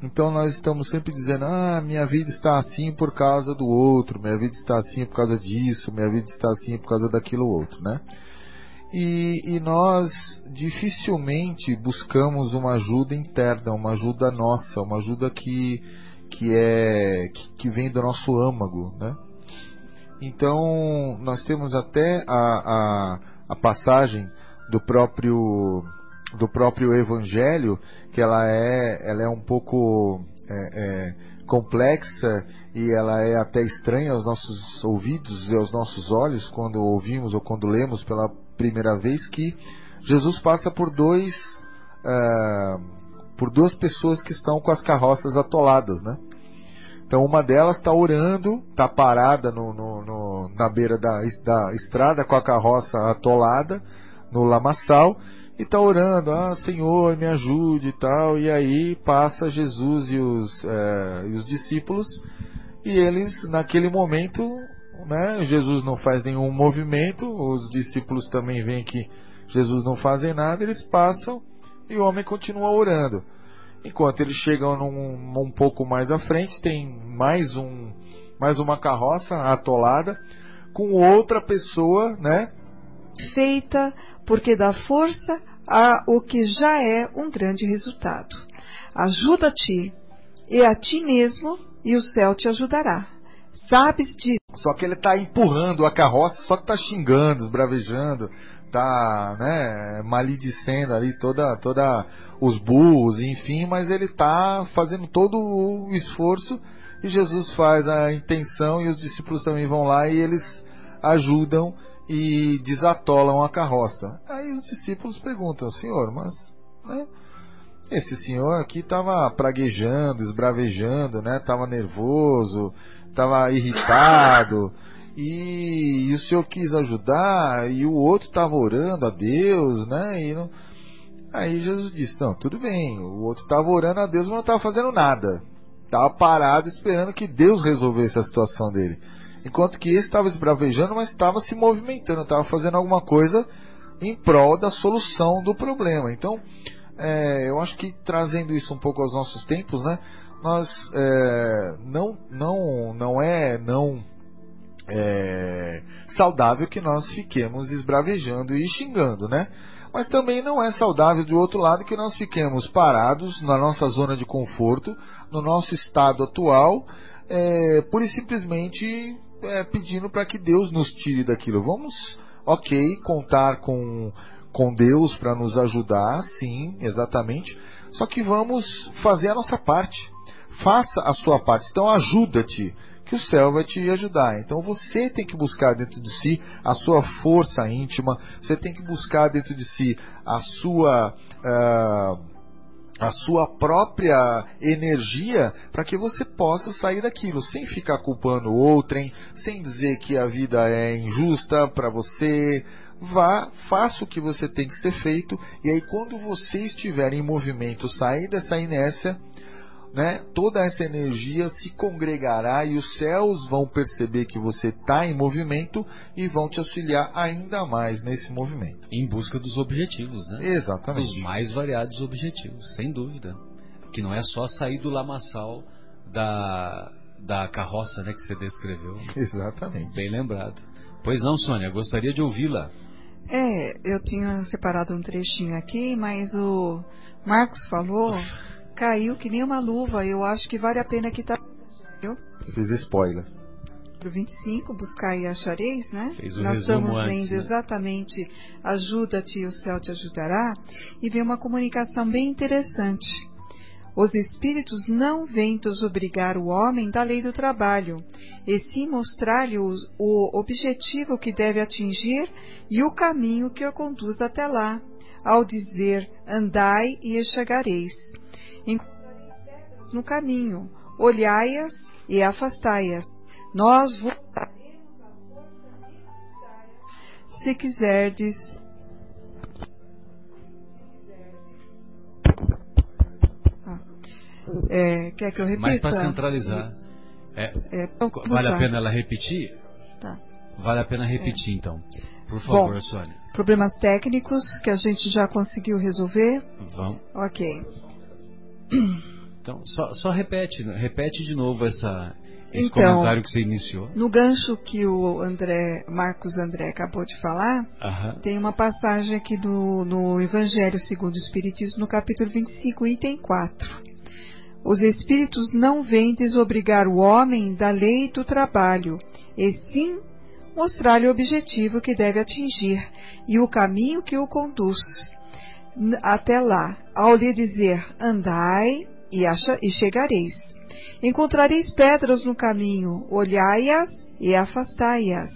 Então nós estamos sempre dizendo: ah, minha vida está assim por causa do outro, minha vida está assim por causa disso, minha vida está assim por causa daquilo outro, né? E, e nós dificilmente buscamos uma ajuda interna, uma ajuda nossa, uma ajuda que que é que, vem do nosso âmago, né? Então nós temos até a, a, a passagem do próprio do próprio Evangelho que ela é ela é um pouco é, é, complexa e ela é até estranha aos nossos ouvidos e aos nossos olhos quando ouvimos ou quando lemos pela primeira vez que Jesus passa por dois uh, por duas pessoas que estão com as carroças atoladas, né? Então uma delas está orando, está parada no, no, no, na beira da, da estrada com a carroça atolada no lamaçal e está orando, ah Senhor me ajude e tal, e aí passa Jesus e os, é, e os discípulos e eles naquele momento, né, Jesus não faz nenhum movimento, os discípulos também veem que Jesus não fazem nada, eles passam e o homem continua orando. Enquanto eles chegam num, um pouco mais à frente, tem mais um mais uma carroça atolada com outra pessoa, né? Feita porque dá força a o que já é um grande resultado. Ajuda-te e a ti mesmo e o céu te ajudará. Sabes disso. Só que ele está empurrando a carroça, só que está xingando, esbravejando, está né, maledicendo ali toda, toda os burros, enfim, mas ele está fazendo todo o esforço e Jesus faz a intenção e os discípulos também vão lá e eles ajudam e desatolam a carroça. Aí os discípulos perguntam, Senhor, mas né, esse senhor aqui estava praguejando, esbravejando, né? Estava nervoso, estava irritado e, e, o senhor quis ajudar e o outro estava orando a Deus, né? E não... Aí Jesus disse: Não, tudo bem, o outro estava orando a Deus, mas não estava fazendo nada, estava parado esperando que Deus resolvesse a situação dele. Enquanto que esse estava esbravejando, mas estava se movimentando, estava fazendo alguma coisa em prol da solução do problema. Então, é, eu acho que trazendo isso um pouco aos nossos tempos, né? Nós é, não, não, não é não é, saudável que nós fiquemos esbravejando e xingando, né? Mas também não é saudável do outro lado que nós fiquemos parados na nossa zona de conforto, no nosso estado atual, é, pura e simplesmente é, pedindo para que Deus nos tire daquilo. Vamos, ok, contar com com Deus para nos ajudar, sim, exatamente. Só que vamos fazer a nossa parte. Faça a sua parte. Então ajuda-te, o céu vai te ajudar. Então você tem que buscar dentro de si a sua força íntima. Você tem que buscar dentro de si a sua uh, a sua própria energia para que você possa sair daquilo, sem ficar culpando outrem, sem dizer que a vida é injusta para você, vá, faça o que você tem que ser feito, e aí quando você estiver em movimento, sair dessa inércia, né, toda essa energia se congregará e os céus vão perceber que você está em movimento e vão te auxiliar ainda mais nesse movimento. Em busca dos objetivos, né? Exatamente. Dos mais variados objetivos, sem dúvida. Que não é só sair do lamaçal da, da carroça né, que você descreveu. Exatamente. Bem lembrado. Pois não, Sônia, gostaria de ouvi-la. É, eu tinha separado um trechinho aqui, mas o Marcos falou, caiu que nem uma luva. Eu acho que vale a pena que tá. Eu fiz spoiler. Pro 25, buscar e achareis, né? Fez o Nós estamos antes, lendo né? exatamente Ajuda-te e o céu te ajudará. E vem uma comunicação bem interessante. Os espíritos não vêm desobrigar o homem da lei do trabalho, e sim mostrar-lhe o, o objetivo que deve atingir e o caminho que o conduz até lá, ao dizer: andai e chegareis. No caminho, olhai-as e afastai-as. Nós vos daremos a força necessária, se quiserdes É, quer que eu repita? Mas para centralizar. É, É, então, vale a pena ela repetir? Tá. Vale a pena repetir, então. Por favor, Bom. Sônia. Problemas técnicos que a gente já conseguiu resolver. Vamos. Ok. Então, só, só repete, né? repete de novo essa, esse Então. comentário que você iniciou. No gancho que o André, Marcos André acabou de falar, Aham. tem uma passagem aqui do, no Evangelho segundo o Espiritismo, no capítulo 25, item 4. Os espíritos não vêm desobrigar o homem da lei do trabalho, e sim mostrar-lhe o objetivo que deve atingir e o caminho que o conduz até lá, ao lhe dizer: andai e, acha, e chegareis. Encontrareis pedras no caminho, olhai-as e afastai-as.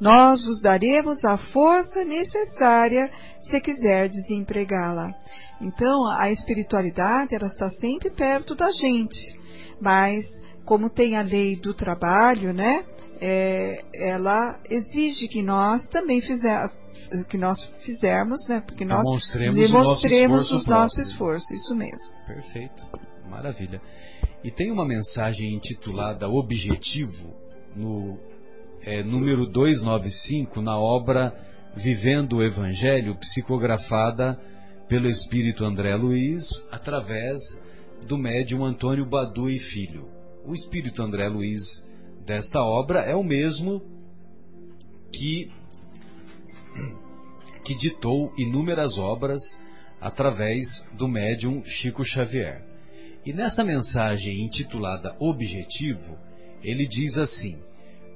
Nós vos daremos a força necessária se quiserdes empregá-la. Então, a espiritualidade ela está sempre perto da gente, mas como tem a lei do trabalho, né? é, ela exige que nós também fizer, que nós fizermos, né? Porque nós Demonstremos o demonstremos nosso o esforço nosso esforço, isso mesmo. Perfeito. Maravilha. E tem uma mensagem intitulada Objetivo, no é, número 295, na obra Vivendo o Evangelho, psicografada pelo espírito André Luiz, através do médium Antônio Badu e Filho. O espírito André Luiz desta obra é o mesmo que que ditou inúmeras obras através do médium Chico Xavier. E nessa mensagem intitulada Objetivo, ele diz assim: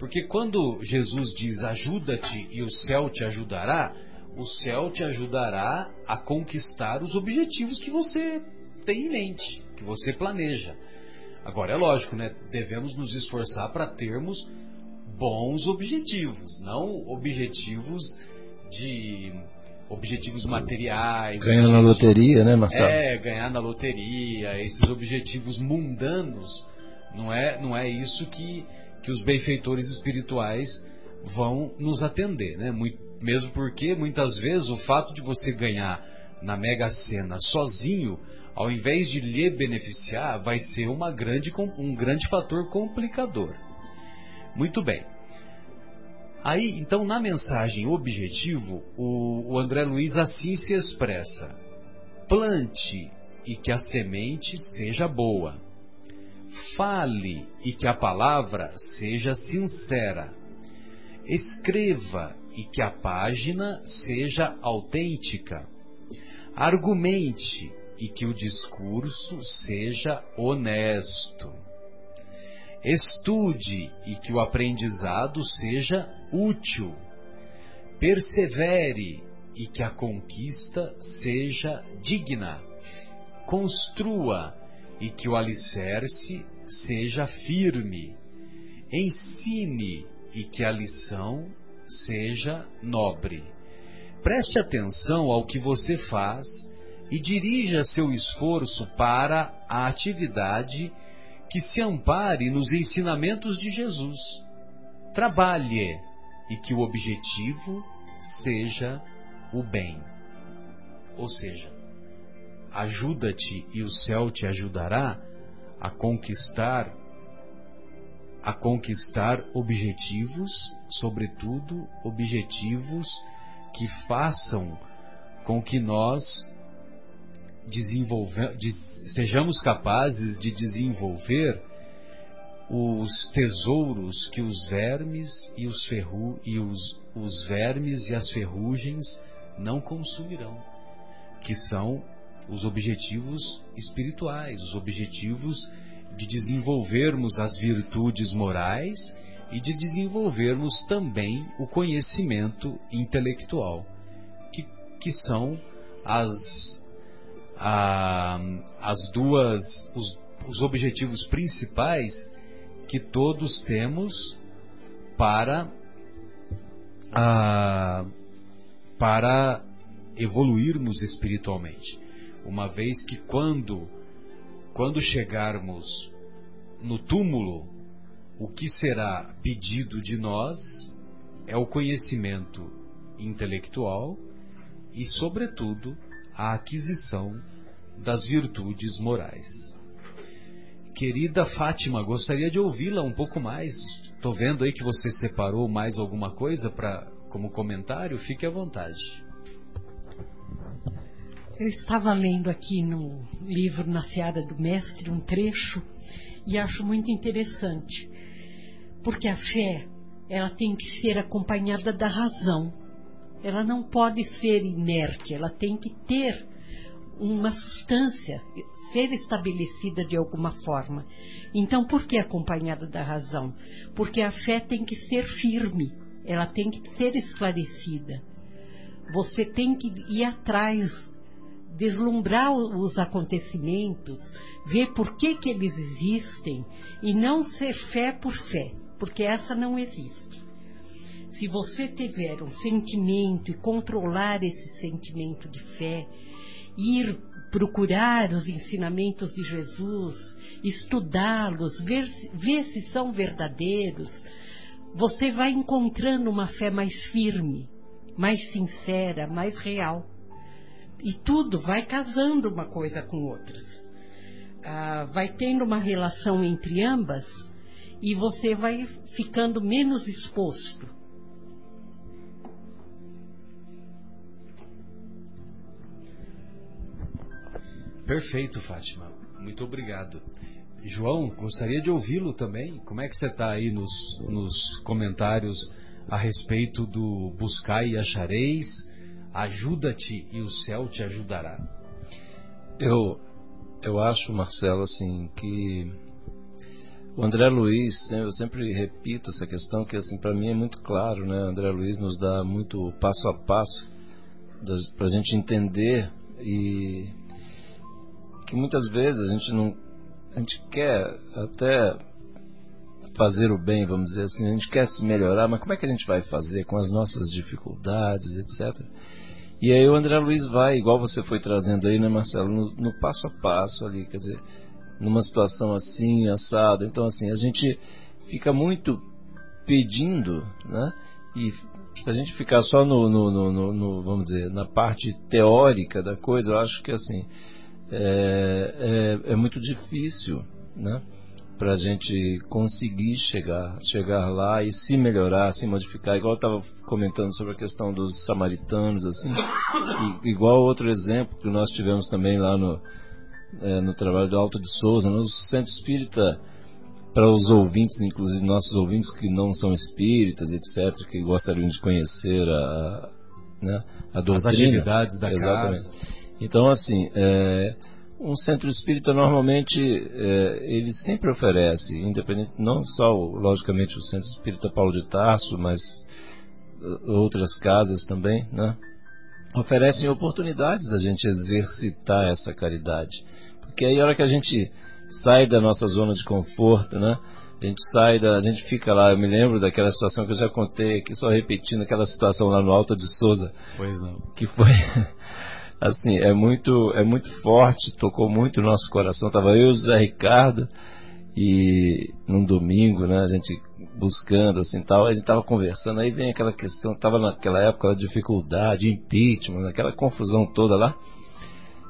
porque quando Jesus diz ajuda-te e o céu te ajudará, o céu te ajudará a conquistar os objetivos que você tem em mente, que você planeja. Agora é lógico, né? Devemos nos esforçar para termos bons objetivos, não objetivos de objetivos materiais. Ganhar na loteria, né, Marcelo? É, ganhar na loteria, esses objetivos mundanos, não é, não é isso que, que os benfeitores espirituais vão nos atender, né? Muito, mesmo porque muitas vezes o fato de você ganhar na Mega Sena sozinho, ao invés de lhe beneficiar, vai ser uma grande, um grande fator complicador. Muito bem. Aí, então, na mensagem objetivo, o, o André Luiz assim se expressa: plante e que a semente seja boa. Fale e que a palavra seja sincera. Escreva e que a página seja autêntica. Argumente e que o discurso seja honesto. Estude e que o aprendizado seja útil. Persevere e que a conquista seja digna. Construa e que o alicerce seja firme. Ensine e que a lição seja nobre. Preste atenção ao que você faz e dirija seu esforço para a atividade que se ampare nos ensinamentos de Jesus. Trabalhe e que o objetivo seja o bem. Ou seja, ajuda-te e o céu te ajudará a conquistar a conquistar objetivos, sobretudo objetivos que façam com que nós sejamos capazes de desenvolver os tesouros que os vermes e os ferru e os, os vermes e as ferrugens não consumirão, que são os objetivos espirituais, os objetivos de desenvolvermos as virtudes morais e de desenvolvermos também o conhecimento intelectual, que, que são as a, as duas, os, os objetivos principais que todos temos para, a, para evoluirmos espiritualmente. Uma vez que quando, quando chegarmos no túmulo, o que será pedido de nós é o conhecimento intelectual e, sobretudo, a aquisição das virtudes morais. Querida Fátima, gostaria de ouvi-la um pouco mais. Estou vendo aí que você separou mais alguma coisa para como comentário. Fique à vontade. Eu estava lendo aqui no livro Na Seara do Mestre um trecho e acho muito interessante, porque a fé ela tem que ser acompanhada da razão. Ela não pode ser inerte, ela tem que ter uma substância ser estabelecida de alguma forma. Então, por que acompanhada da razão? Porque a fé tem que ser firme, ela tem que ser esclarecida. Você tem que ir atrás, deslumbrar os acontecimentos, ver por que, que eles existem e não ser fé por fé, porque essa não existe. Se você tiver um sentimento e controlar esse sentimento de fé, ir procurar os ensinamentos de Jesus, estudá-los, ver, ver se são verdadeiros, você vai encontrando uma fé mais firme, mais sincera, mais real. E tudo vai casando uma coisa com outra. Ah, vai tendo uma relação entre ambas e você vai ficando menos exposto Perfeito, Fátima. Muito obrigado. João, gostaria de ouvi-lo também. Como é que você está aí nos, nos comentários a respeito do buscar e achareis, ajuda-te e o céu te ajudará? Eu, eu acho, Marcelo, assim, que o André Luiz, né, eu sempre repito essa questão que assim para mim é muito claro, né? O André Luiz nos dá muito passo a passo para a gente entender e que muitas vezes a gente não a gente quer até fazer o bem, vamos dizer assim, a gente quer se melhorar, mas como é que a gente vai fazer com as nossas dificuldades, etc. E aí o André Luiz vai, igual você foi trazendo aí, né, Marcelo, no, no passo a passo ali, quer dizer, numa situação assim, assado. Então, assim, a gente fica muito pedindo, né? E se a gente ficar só no, no, no, no vamos dizer, na parte teórica da coisa, eu acho que assim é, é, é muito difícil, né? Para a gente conseguir chegar, chegar lá e se melhorar, se modificar. Igual eu estava comentando sobre a questão dos samaritanos, assim, e, igual outro exemplo que nós tivemos também lá no, é, no trabalho do Alto de Souza, no Centro Espírita, para os ouvintes, inclusive nossos ouvintes que não são espíritas, etc., que gostariam de conhecer a, né, a doutrina. As atividades da Exatamente. casa. Então, assim, é, um centro espírita normalmente é, ele sempre oferece, independente, não só, logicamente, o centro espírita Paulo de Tarso, mas uh, outras casas também, né? Oferecem oportunidades da gente exercitar essa caridade. Porque aí a hora que a gente sai da nossa zona de conforto, né? A gente sai da. A gente fica lá, eu me lembro daquela situação que eu já contei aqui, só repetindo aquela situação lá no Alto de Souza. Pois não. Que foi. Assim, é muito, é muito forte, tocou muito o nosso coração. Tava eu e o Zé Ricardo, e num domingo, né, a gente buscando assim tal, a gente tava conversando, aí vem aquela questão, tava naquela época a dificuldade, impeachment, aquela confusão toda lá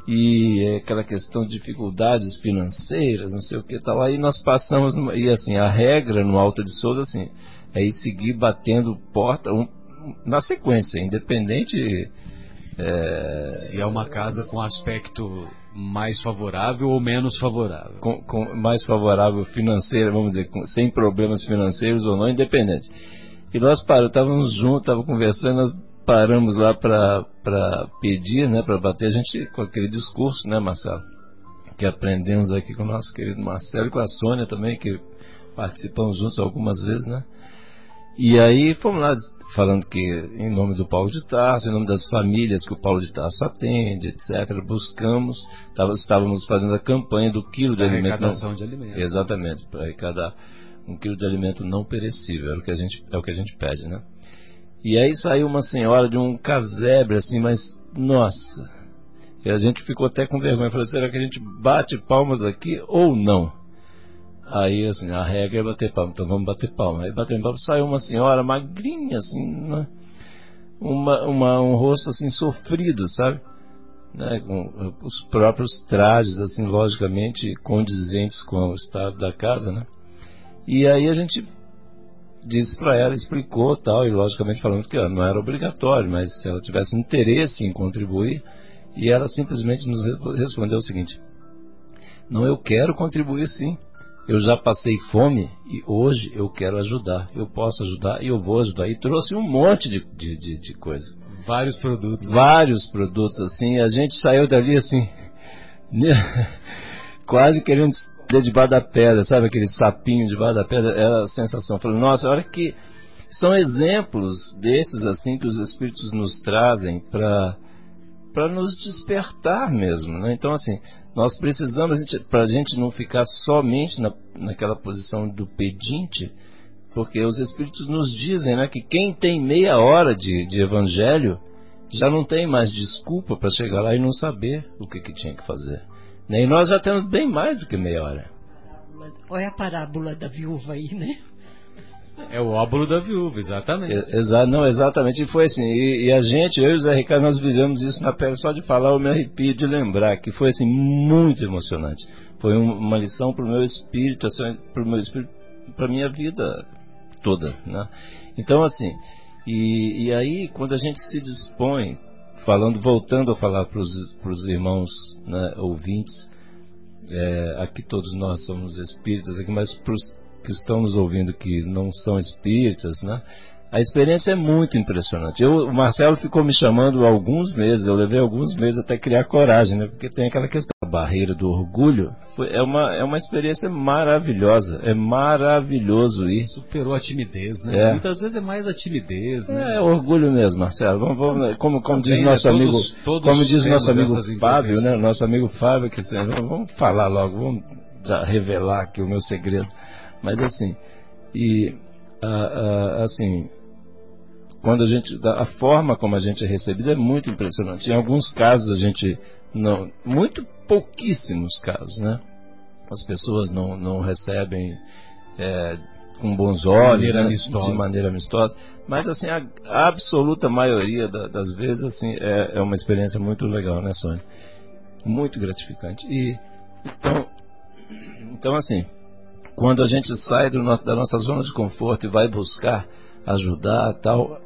e aquela questão de dificuldades financeiras, não sei o que tal. Aí nós passamos, numa, e assim, a regra no Alto de Souza, assim, é ir seguir batendo porta um, na sequência, independente. É, Se é uma casa com aspecto mais favorável ou menos favorável. Com, com mais favorável financeiro, vamos dizer, com, sem problemas financeiros ou não, independente. E nós paramos, estávamos juntos, estávamos conversando, nós paramos lá para pedir, né, para bater a gente com aquele discurso, né, Marcelo? Que aprendemos aqui com o nosso querido Marcelo e com a Sônia também, que participamos juntos algumas vezes, né? E aí fomos lá falando que em nome do Paulo de Tarso, em nome das famílias que o Paulo de Tarso atende, etc., buscamos, estávamos fazendo a campanha do quilo de alimento. Não, de alimentos. Exatamente, para arrecadar um quilo de alimento não perecível, é o que a gente, é o que a gente pede, né? E aí saiu uma senhora de um casebre, assim, mas nossa. E a gente ficou até com vergonha. Falou, será que a gente bate palmas aqui ou não? Aí, assim, a regra é bater palmas. Então vamos bater palmas. Aí batendo palmas, saiu uma senhora magrinha, assim, né? uma, uma, um rosto, assim, sofrido, sabe? Né? Com os próprios trajes, assim, logicamente condizentes com o estado da casa, né? E aí a gente disse para ela, explicou tal, e logicamente falando que não era obrigatório, mas se ela tivesse interesse em contribuir, e ela simplesmente nos respondeu o seguinte: Não, eu quero contribuir sim. Eu já passei fome e hoje eu quero ajudar. Eu posso ajudar e eu vou ajudar. E trouxe um monte de, de, de, de coisa. Vários produtos. Vários produtos, assim. A gente saiu dali assim, quase querendo de debaixo da pedra, sabe aquele sapinho debaixo da pedra? Era a sensação. Falei, nossa, olha que são exemplos desses assim que os espíritos nos trazem para para nos despertar mesmo, né? Então assim, nós precisamos para a gente não ficar somente na, naquela posição do pedinte, porque os espíritos nos dizem, né, que quem tem meia hora de, de evangelho já não tem mais desculpa para chegar lá e não saber o que, que tinha que fazer. E nós já temos bem mais do que meia hora. Olha a parábola da viúva aí, né? É o óbolo da viúva, exatamente. Exa não, exatamente. E foi assim. E, e, a gente, eu e o Zé Ricardo, nós vivemos isso na pele. Só de falar, eu me arrepio de lembrar que foi assim muito emocionante. Foi um, uma lição para o meu espírito, assim, para o meu espírito, para minha vida toda, né? Então assim. E, e aí, quando a gente se dispõe falando, voltando a falar para os irmãos né, ouvintes, é, aqui todos nós somos espíritas, aqui, mas para os que estão nos ouvindo que não são espíritas, né, a experiência é muito impressionante. Eu, o Marcelo ficou me chamando há alguns meses, eu levei alguns meses até criar coragem, né? Porque tem aquela questão, a barreira do orgulho, foi, é, uma, é uma experiência maravilhosa, é maravilhoso ir. Superou a timidez, né? É. Muitas vezes é mais a timidez, né? É, orgulho mesmo, Marcelo. Vamos, vamos, como, como diz nosso né? amigo, todos, todos como diz nosso amigo Fábio, né? Nosso amigo Fábio, que vamos falar logo, vamos revelar aqui o meu segredo. Mas assim, e uh, uh, assim, quando a gente a forma como a gente é recebido é muito impressionante. Em alguns casos a gente não, muito pouquíssimos casos, né? As pessoas não, não recebem é, com bons olhos, de maneira, né? amistosa. de maneira amistosa. Mas assim a, a absoluta maioria da, das vezes assim é, é, uma experiência muito legal, né, Sônia? Muito gratificante. E então, então assim, quando a gente sai do, da nossa zona de conforto e vai buscar ajudar tal,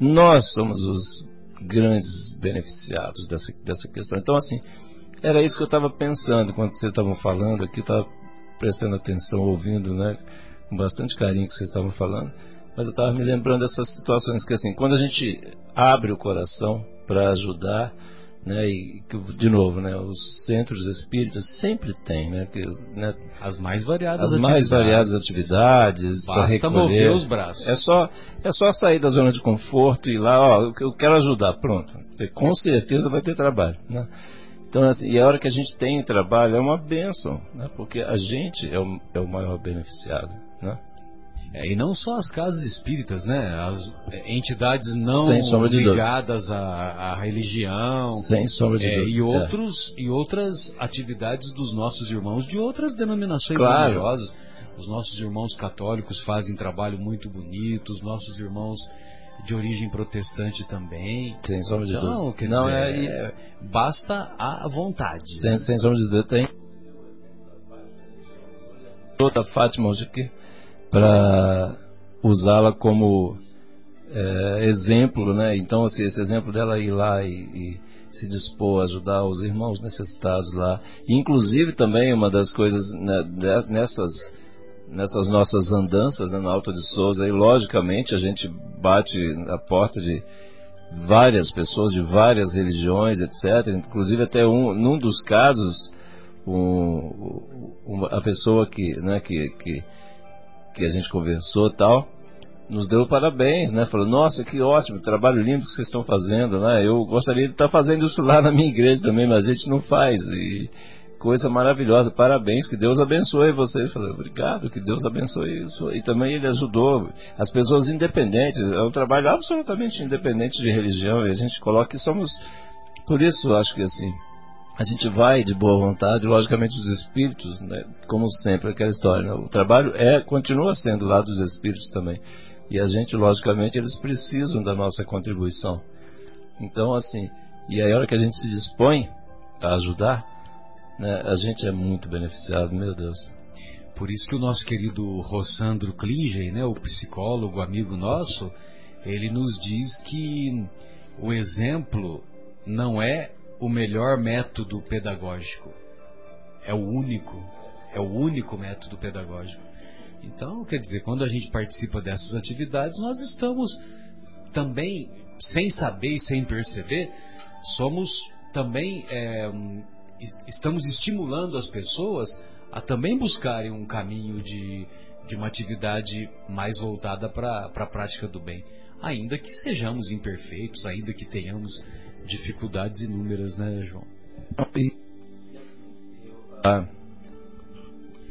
nós somos os grandes beneficiados dessa, dessa questão. Então, assim, era isso que eu estava pensando quando vocês estavam falando aqui, estava prestando atenção, ouvindo, né, com bastante carinho que vocês estavam falando, mas eu estava me lembrando dessas situações que, assim, quando a gente abre o coração para ajudar, né, e de novo, né, os centros espíritas sempre têm, né, que, né as mais variadas as mais variadas atividades para recolher. mover os braços. É só é só sair da zona de conforto e ir lá, ó, eu quero ajudar, pronto. Com certeza vai ter trabalho, né? Então, assim, e a hora que a gente tem trabalho é uma benção, né? Porque a gente é o, é o maior beneficiado, né? É, e não só as casas espíritas, né? As entidades não ligadas à, à, religião. Sem sombra de é, dúvida. E, outros, é. e outras atividades dos nossos irmãos de outras denominações claro. religiosas. Os nossos irmãos católicos fazem trabalho muito bonito, os nossos irmãos de origem protestante também. Sem sombra de então, dúvida. Quer não, dizer, é, é, basta a vontade. Sem, sem sombra de dúvida. Tem toda Fátima hoje aqui para usá-la como é, exemplo, né? Então, assim, esse exemplo dela ir lá e, e, se dispor a ajudar os irmãos necessitados lá. Inclusive, também, uma das coisas né, nessas, nessas nossas andanças né, no Alto de Souza, e logicamente a gente bate a porta de várias pessoas de várias religiões, etc. Inclusive, até um, num dos casos, um, a pessoa que, né, que, que que a gente conversou tal, nos deu parabéns, né? Falou, nossa, que ótimo, trabalho lindo que vocês estão fazendo, né? Eu gostaria de estar fazendo isso lá na minha igreja também, mas a gente não faz. E coisa maravilhosa, parabéns, que Deus abençoe você. Eu falei, obrigado, que Deus abençoe isso. E também ele ajudou as pessoas independentes, é um trabalho absolutamente independente de religião, e a gente coloca que somos, por isso acho que assim, a gente vai de boa vontade, logicamente os espíritos, né, como sempre aquela história, né, o trabalho é continua sendo lá dos espíritos também. E a gente, logicamente, eles precisam da nossa contribuição. Então, assim, e aí a hora que a gente se dispõe a ajudar, né, a gente é muito beneficiado, meu Deus. Por isso que o nosso querido Rossandro Klinger, né, o psicólogo amigo nosso, ele nos diz que o exemplo não é o melhor método pedagógico. É o único, é o único método pedagógico. Então, quer dizer, quando a gente participa dessas atividades, nós estamos também, sem saber e sem perceber, somos também é, estamos estimulando as pessoas a também buscarem um caminho de, de uma atividade mais voltada para a prática do bem. Ainda que sejamos imperfeitos, ainda que tenhamos dificuldades inúmeras, né, João? Ah,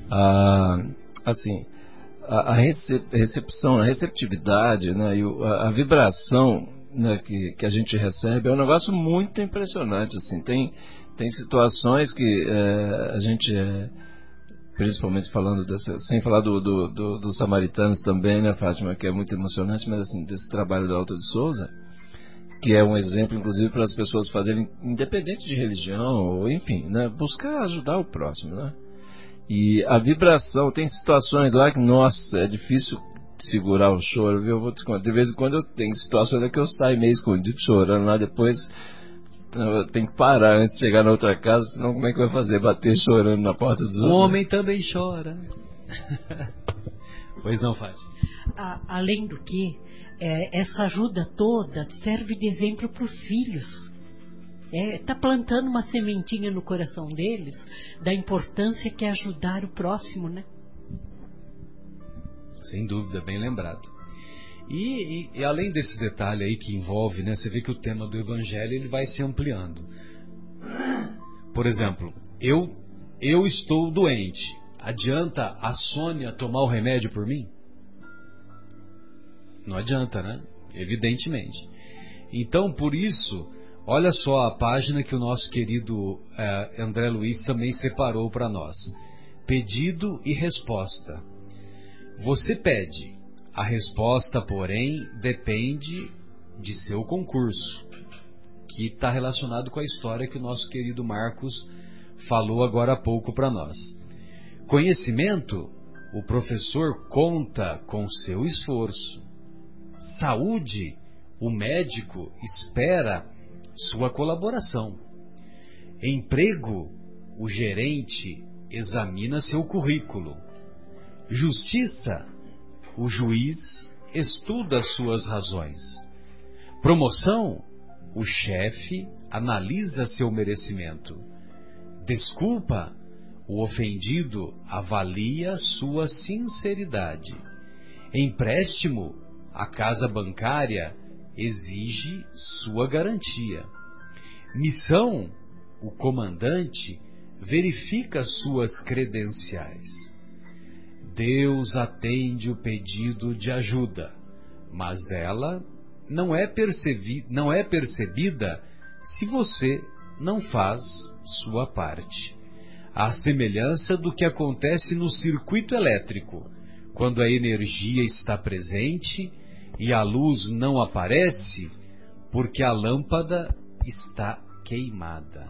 ah, assim, a, recepção, a receptividade, né, e a vibração né, que, que a gente recebe é um negócio muito impressionante. Assim, tem, tem situações que é, a gente é, principalmente falando dessa, sem falar do, do, do, dos samaritanos também, né, Fátima, que é muito emocionante, mas assim, desse trabalho do Alto de Souza, que é um exemplo, inclusive, para as pessoas fazerem, independente de religião, ou enfim, né, buscar ajudar o próximo, né? E a vibração, tem situações lá que, nossa, é difícil segurar o choro, viu? Eu vou te contar. De vez em quando eu tenho situações que eu saio meio escondido chorando lá, depois eu tenho que parar antes de chegar na outra casa, senão como é que vai fazer? Bater chorando na porta dos outros? O homem também chora. Pois não, Fátima. além do que, é, essa ajuda toda serve de exemplo para os filhos. Está é, plantando uma sementinha no coração deles da importância que é ajudar o próximo, né? Sem dúvida, bem lembrado. E, e, e, além desse detalhe aí que envolve, né, você vê que o tema do evangelho ele vai se ampliando. Por exemplo, eu eu estou doente. Adianta a Sônia tomar o remédio por mim? Não adianta, né? Evidentemente. Então, por isso, olha só a página que o nosso querido eh, André Luiz também separou para nós: pedido e resposta. Você pede, a resposta, porém, depende de seu concurso, que está relacionado com a história que o nosso querido Marcos falou agora há pouco para nós. Conhecimento, o professor conta com seu esforço. Saúde, o médico espera sua colaboração. Emprego, o gerente examina seu currículo. Justiça, o juiz estuda suas razões. Promoção, o chefe analisa seu merecimento. Desculpa, o ofendido avalia sua sinceridade. Empréstimo, a casa bancária exige sua garantia. Missão, o comandante verifica suas credenciais. Deus atende o pedido de ajuda, mas ela não é, percebi, não é percebida se você não faz sua parte. A semelhança do que acontece no circuito elétrico, quando a energia está presente e a luz não aparece, porque a lâmpada está queimada.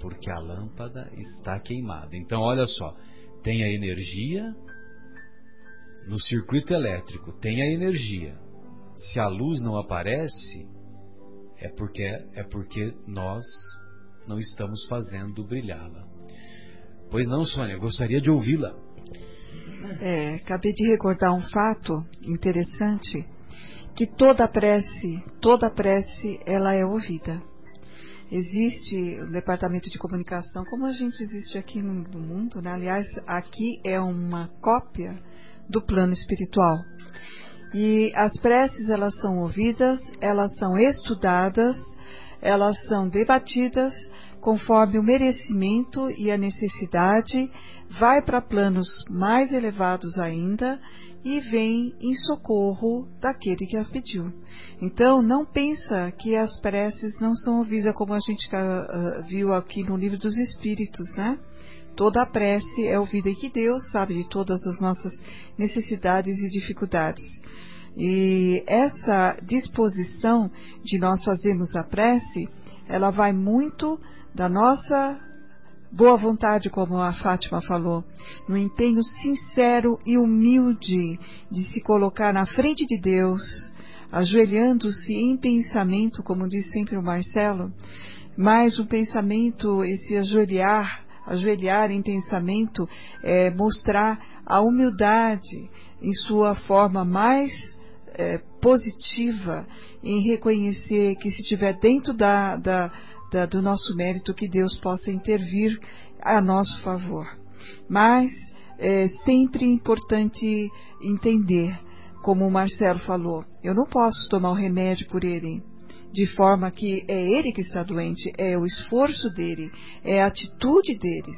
Porque a lâmpada está queimada. Então, olha só, tem a energia no circuito elétrico, tem a energia. Se a luz não aparece, é porque é porque nós não estamos fazendo brilhá-la. Pois não, Sônia, gostaria de ouvi-la. É, acabei de recordar um fato interessante que toda prece, toda prece, ela é ouvida. Existe o departamento de comunicação, como a gente existe aqui no, no mundo, né? aliás, aqui é uma cópia do plano espiritual. E as preces elas são ouvidas, elas são estudadas, elas são debatidas conforme o merecimento e a necessidade, vai para planos mais elevados ainda e vem em socorro daquele que as pediu. Então, não pensa que as preces não são ouvidas como a gente uh, viu aqui no livro dos Espíritos, né? Toda a prece é ouvida e que Deus sabe de todas as nossas necessidades e dificuldades. E essa disposição de nós fazermos a prece, ela vai muito da nossa boa vontade, como a Fátima falou, no empenho sincero e humilde de se colocar na frente de Deus, ajoelhando-se em pensamento, como diz sempre o Marcelo, mas o pensamento, esse ajoelhar, ajoelhar em pensamento, é mostrar a humildade em sua forma mais é, positiva, em reconhecer que se estiver dentro da, da da, do nosso mérito que Deus possa intervir a nosso favor. Mas é sempre importante entender, como o Marcelo falou, eu não posso tomar o remédio por ele, de forma que é ele que está doente, é o esforço dele, é a atitude dele.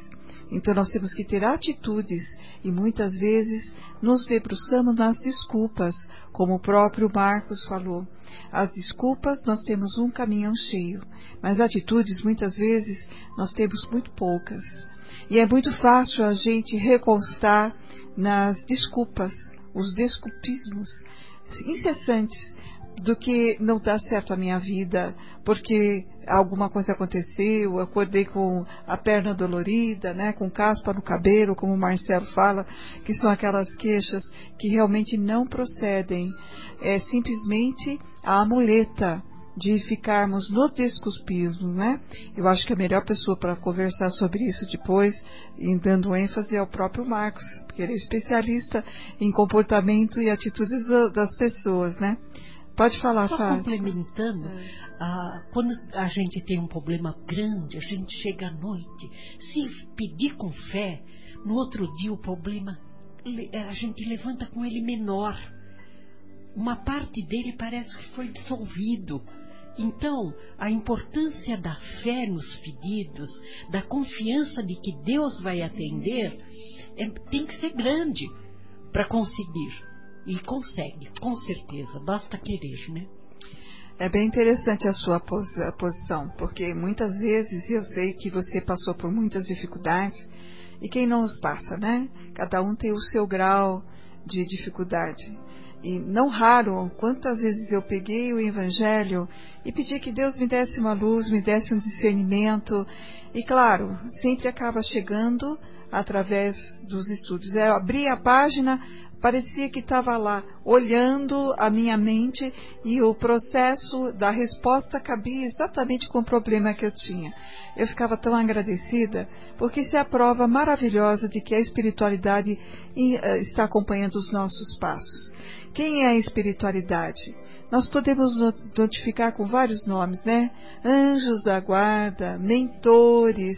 Então nós temos que ter atitudes e muitas vezes nos debruçamos nas desculpas, como o próprio Marcos falou. As desculpas nós temos um caminhão cheio, mas atitudes muitas vezes nós temos muito poucas. E é muito fácil a gente reconstar nas desculpas, os desculpismos incessantes do que não dá certo a minha vida, porque alguma coisa aconteceu, acordei com a perna dolorida, né, com caspa no cabelo, como o Marcelo fala, que são aquelas queixas que realmente não procedem. É simplesmente a muleta de ficarmos no desculpismo, né? Eu acho que a melhor pessoa para conversar sobre isso depois, em dando ênfase, é o próprio Marcos, porque ele é especialista em comportamento e atitudes das pessoas, né? Pode falar, Só Fátima. complementando, é. ah, quando a gente tem um problema grande, a gente chega à noite, se pedir com fé, no outro dia o problema a gente levanta com ele menor. Uma parte dele parece que foi dissolvido. Então, a importância da fé nos pedidos, da confiança de que Deus vai atender, é, tem que ser grande para conseguir. E consegue, com certeza, basta querer, né? É bem interessante a sua posição, porque muitas vezes eu sei que você passou por muitas dificuldades e quem não os passa, né? Cada um tem o seu grau de dificuldade. E não raro, quantas vezes eu peguei o Evangelho e pedi que Deus me desse uma luz, me desse um discernimento. E claro, sempre acaba chegando através dos estudos. Eu abri a página, parecia que estava lá olhando a minha mente e o processo da resposta cabia exatamente com o problema que eu tinha. Eu ficava tão agradecida porque isso é a prova maravilhosa de que a espiritualidade eh, está acompanhando os nossos passos. Quem é a espiritualidade? Nós podemos notificar com vários nomes, né? Anjos da guarda, mentores,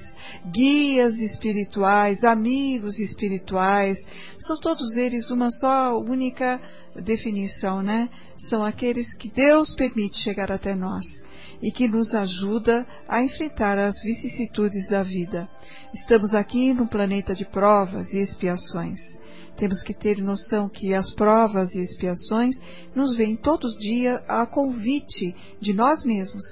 guias espirituais, amigos espirituais. São todos eles uma só única definição, né? São aqueles que Deus permite chegar até nós e que nos ajuda a enfrentar as vicissitudes da vida. Estamos aqui no planeta de provas e expiações. Temos que ter noção que as provas e expiações nos vêm todos os dias a convite de nós mesmos,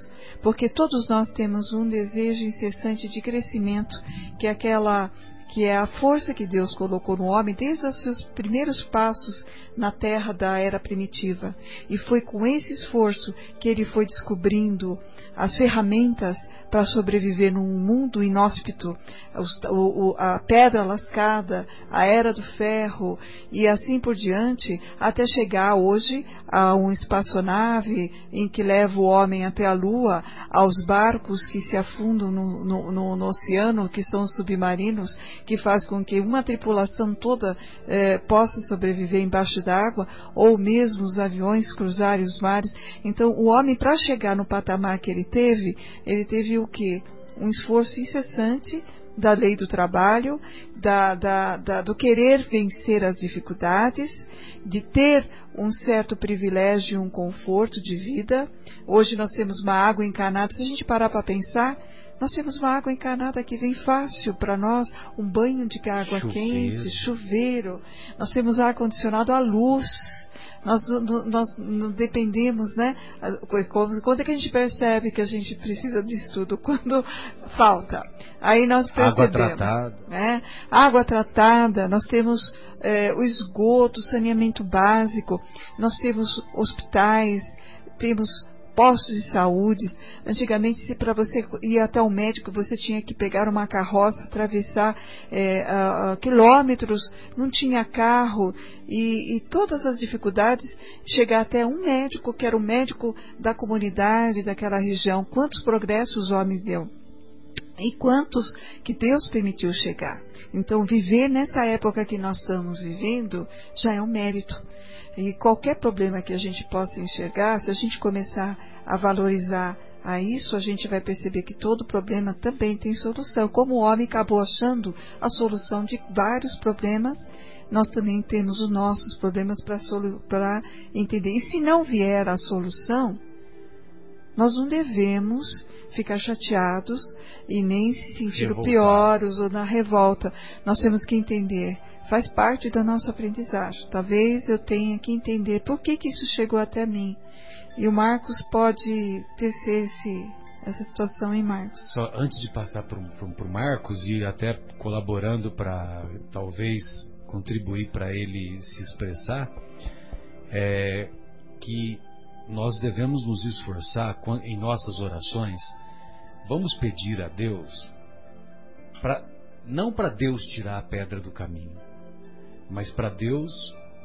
porque todos nós temos um desejo incessante de crescimento, que é aquela que é a força que Deus colocou no homem desde os seus primeiros passos na terra da era primitiva. E foi com esse esforço que ele foi descobrindo as ferramentas para sobreviver num mundo inóspito, a pedra lascada, a era do ferro e assim por diante, até chegar hoje a uma espaçonave em que leva o homem até a Lua, aos barcos que se afundam no, no, no, no oceano, que são submarinos, que faz com que uma tripulação toda eh, possa sobreviver embaixo d'água, ou mesmo os aviões cruzarem os mares. Então, o homem, para chegar no patamar que ele teve, ele teve o que? Um esforço incessante da lei do trabalho, da, da, da, do querer vencer as dificuldades, de ter um certo privilégio, um conforto de vida. Hoje nós temos uma água encanada. Se a gente parar para pensar, nós temos uma água encanada que vem fácil para nós, um banho de água chuveiro. quente, chuveiro. Nós temos ar condicionado à luz nós, nós dependemos, né? Quando é que a gente percebe que a gente precisa disso tudo? Quando falta. Aí nós percebemos. Água tratada. Né? Água tratada, nós temos é, o esgoto, saneamento básico, nós temos hospitais, temos postos de saúde. Antigamente, para você ir até o médico, você tinha que pegar uma carroça, atravessar é, a, quilômetros, não tinha carro e, e, todas as dificuldades, chegar até um médico, que era o médico da comunidade, daquela região. Quantos progressos o homem deu? E quantos que Deus permitiu chegar. Então, viver nessa época que nós estamos vivendo já é um mérito. E qualquer problema que a gente possa enxergar, se a gente começar a valorizar a isso, a gente vai perceber que todo problema também tem solução. Como o homem acabou achando a solução de vários problemas, nós também temos os nossos problemas para entender. E se não vier a solução, nós não devemos ficar chateados e nem se sentir piores ou na revolta. Nós temos que entender faz parte da nossa aprendizagem. Talvez eu tenha que entender por que, que isso chegou até mim. E o Marcos pode tecer esse, essa situação em Marcos. Só antes de passar para o Marcos e até colaborando para talvez contribuir para ele se expressar, é que nós devemos nos esforçar em nossas orações. Vamos pedir a Deus, pra, não para Deus tirar a pedra do caminho, mas para Deus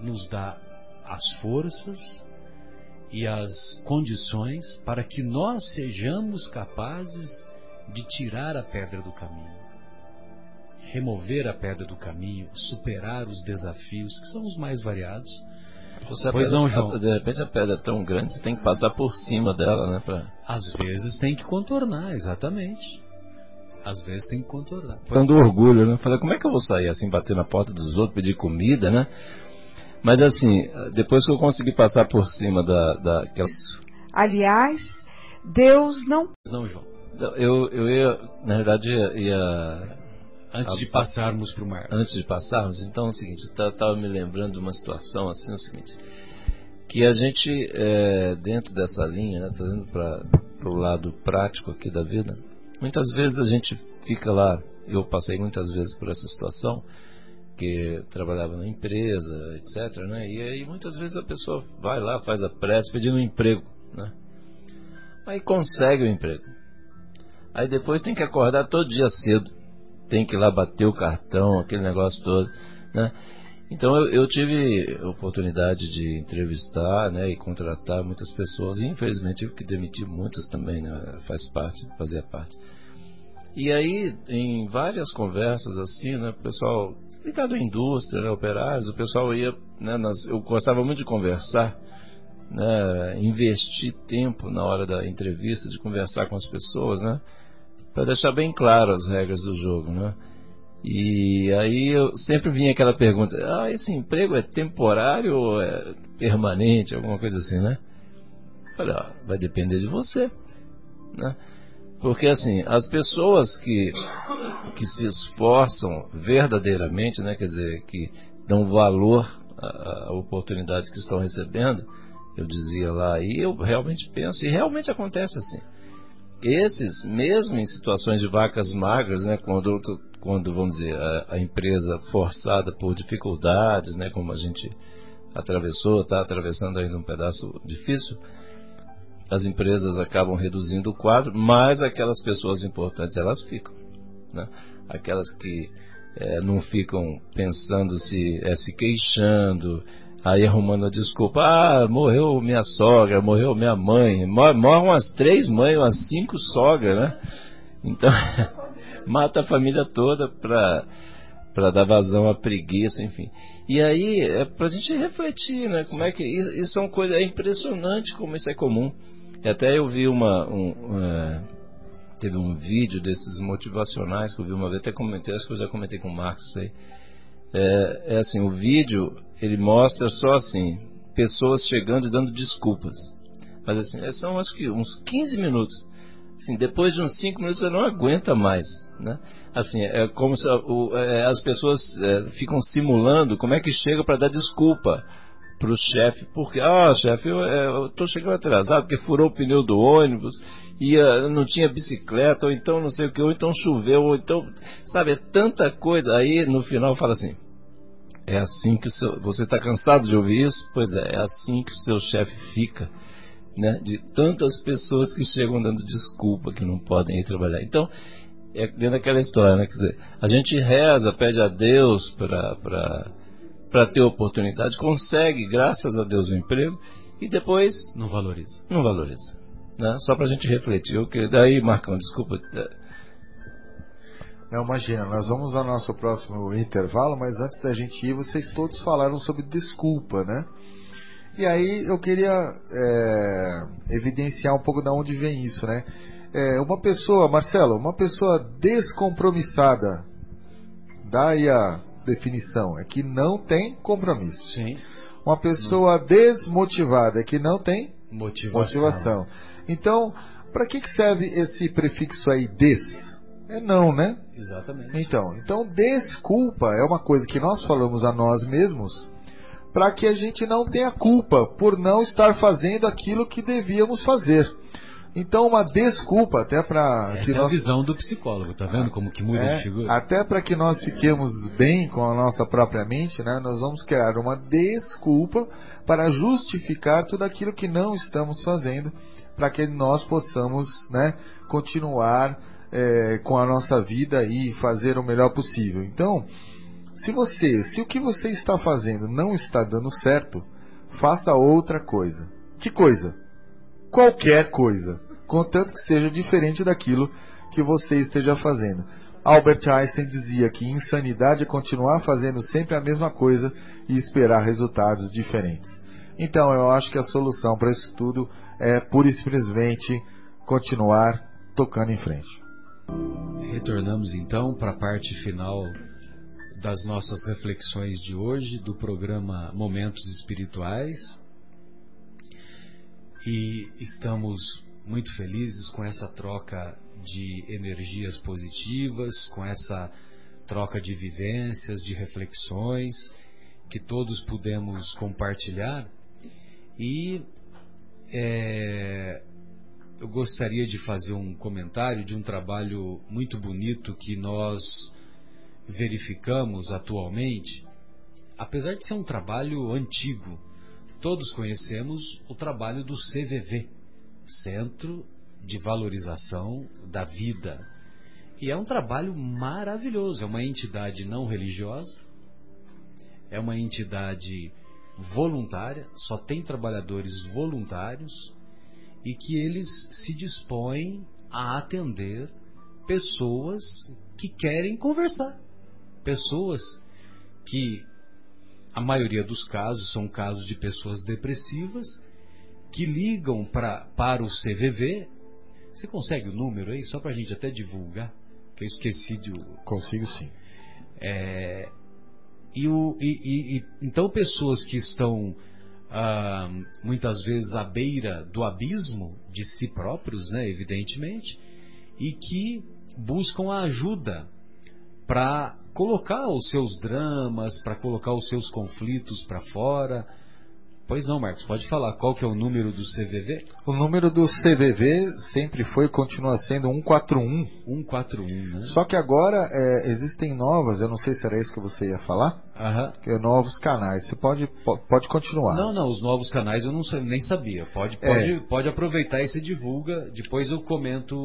nos dar as forças e as condições para que nós sejamos capazes de tirar a pedra do caminho, remover a pedra do caminho, superar os desafios que são os mais variados. Você pois pedra, não, João? De repente a pedra é tão grande, você tem que passar por cima dela, né? Pra... Às vezes tem que contornar, exatamente. Às vezes tem que contornar. Dando orgulho, né? Falei, como é que eu vou sair assim, bater na porta dos outros, pedir comida, né? Mas assim, depois que eu consegui passar por cima da. da aquela... Aliás, Deus não. Não, João. Eu, eu ia, na verdade, ia. ia antes de passarmos para o mar. Antes de passarmos, então é o seguinte, eu estava me lembrando de uma situação assim, é o seguinte, que a gente, é, dentro dessa linha, né, trazendo para o lado prático aqui da vida, muitas vezes a gente fica lá, eu passei muitas vezes por essa situação, que trabalhava na empresa, etc. Né? E aí muitas vezes a pessoa vai lá, faz a prece pedindo um emprego. Né? Aí consegue o emprego. Aí depois tem que acordar todo dia cedo. Tem que ir lá bater o cartão, aquele negócio todo. Né? Então eu, eu tive oportunidade de entrevistar né, e contratar muitas pessoas. E infelizmente tive que demitir muitas também, né? faz parte, fazia parte. E aí, em várias conversas assim, né, o pessoal ligado à indústria, né, operários, o pessoal ia, né, nas, eu gostava muito de conversar, né, investir tempo na hora da entrevista, de conversar com as pessoas, né, para deixar bem claro as regras do jogo, né. E aí eu sempre vinha aquela pergunta: ah, esse emprego é temporário ou é permanente, alguma coisa assim, né? Ó, vai depender de você, né? Porque assim, as pessoas que, que se esforçam verdadeiramente, né, quer dizer, que dão valor à oportunidade que estão recebendo, eu dizia lá, e eu realmente penso, e realmente acontece assim. Esses, mesmo em situações de vacas magras, né, quando, quando vamos dizer, a, a empresa forçada por dificuldades, né, como a gente atravessou, está atravessando ainda um pedaço difícil, as empresas acabam reduzindo o quadro, mas aquelas pessoas importantes elas ficam. Né? Aquelas que é, não ficam pensando se, é, se queixando, aí arrumando a desculpa, ah, morreu minha sogra, morreu minha mãe, mor morram umas três mães, umas cinco sogras, né? Então, mata a família toda para para dar vazão à preguiça, enfim. E aí, é para a gente refletir, né? Como é que isso, isso é uma coisa, é impressionante como isso é comum. E até eu vi uma. Um, é, teve um vídeo desses motivacionais que eu vi uma vez, até comentei, acho que eu já comentei com o Marcos aí. É, é assim, o vídeo ele mostra só assim, pessoas chegando e dando desculpas. Mas assim, é, são acho que uns 15 minutos. Assim, depois de uns 5 minutos você não aguenta mais. Né? Assim, é como se o, é, as pessoas é, ficam simulando como é que chega para dar desculpa para o chefe, porque, ah, chefe, eu estou chegando atrasado porque furou o pneu do ônibus, uh, não tinha bicicleta, ou então não sei o que, ou então choveu, ou então, sabe, é tanta coisa. Aí no final fala assim: é assim que o seu, você está cansado de ouvir isso? Pois é, é assim que o seu chefe fica. Né, de tantas pessoas que chegam dando desculpa que não podem ir trabalhar. Então, é dentro daquela história, né? Quer dizer, a gente reza, pede a Deus para ter oportunidade, consegue, graças a Deus, o um emprego e depois. Não valoriza. Não valoriza. Né? Só para a gente refletir. O que daí, Marcão, desculpa. Não, imagina, nós vamos ao nosso próximo intervalo, mas antes da gente ir, vocês todos falaram sobre desculpa, né? E aí eu queria é, evidenciar um pouco de onde vem isso, né? É, uma pessoa, Marcelo, uma pessoa descompromissada, dá aí a definição, é que não tem compromisso. Sim. Uma pessoa desmotivada é que não tem motivação. motivação. Então, para que, que serve esse prefixo aí des? É não, né? Exatamente. Então, então desculpa é uma coisa que nós falamos a nós mesmos para que a gente não tenha culpa por não estar fazendo aquilo que devíamos fazer. Então, uma desculpa até para que é nós... a visão do psicólogo, tá vendo como que muda é, de figura? Até para que nós fiquemos bem com a nossa própria mente, né? Nós vamos criar uma desculpa para justificar tudo aquilo que não estamos fazendo, para que nós possamos, né, continuar é, com a nossa vida e fazer o melhor possível. Então, se você, se o que você está fazendo não está dando certo, faça outra coisa Que coisa? Qualquer coisa, contanto que seja diferente daquilo que você esteja fazendo. Albert Einstein dizia que insanidade é continuar fazendo sempre a mesma coisa e esperar resultados diferentes. Então eu acho que a solução para isso tudo é pura e simplesmente continuar tocando em frente. Retornamos então para a parte final das nossas reflexões de hoje do programa Momentos Espirituais. E estamos muito felizes com essa troca de energias positivas, com essa troca de vivências, de reflexões que todos pudemos compartilhar. E é, eu gostaria de fazer um comentário de um trabalho muito bonito que nós verificamos atualmente. Apesar de ser um trabalho antigo, todos conhecemos o trabalho do CVV, Centro de valorização da vida. E é um trabalho maravilhoso. É uma entidade não religiosa, é uma entidade voluntária, só tem trabalhadores voluntários e que eles se dispõem a atender pessoas que querem conversar. Pessoas que, a maioria dos casos, são casos de pessoas depressivas que ligam pra, para o CVV você consegue o número aí, só para a gente até divulgar? Que eu esqueci de. Consigo sim. É, e, o, e, e, e, então, pessoas que estão muitas vezes à beira do abismo de si próprios, né, evidentemente, e que buscam a ajuda para colocar os seus dramas, para colocar os seus conflitos para fora Pois não, Marcos, pode falar. Qual que é o número do CVV? O número do CVV sempre foi e continua sendo 141. 141, né? Só que agora é, existem novas, eu não sei se era isso que você ia falar, Aham. é novos canais. Você pode, pode continuar. Não, não, os novos canais eu não, nem sabia. Pode, pode, é. pode aproveitar e você divulga. Depois eu comento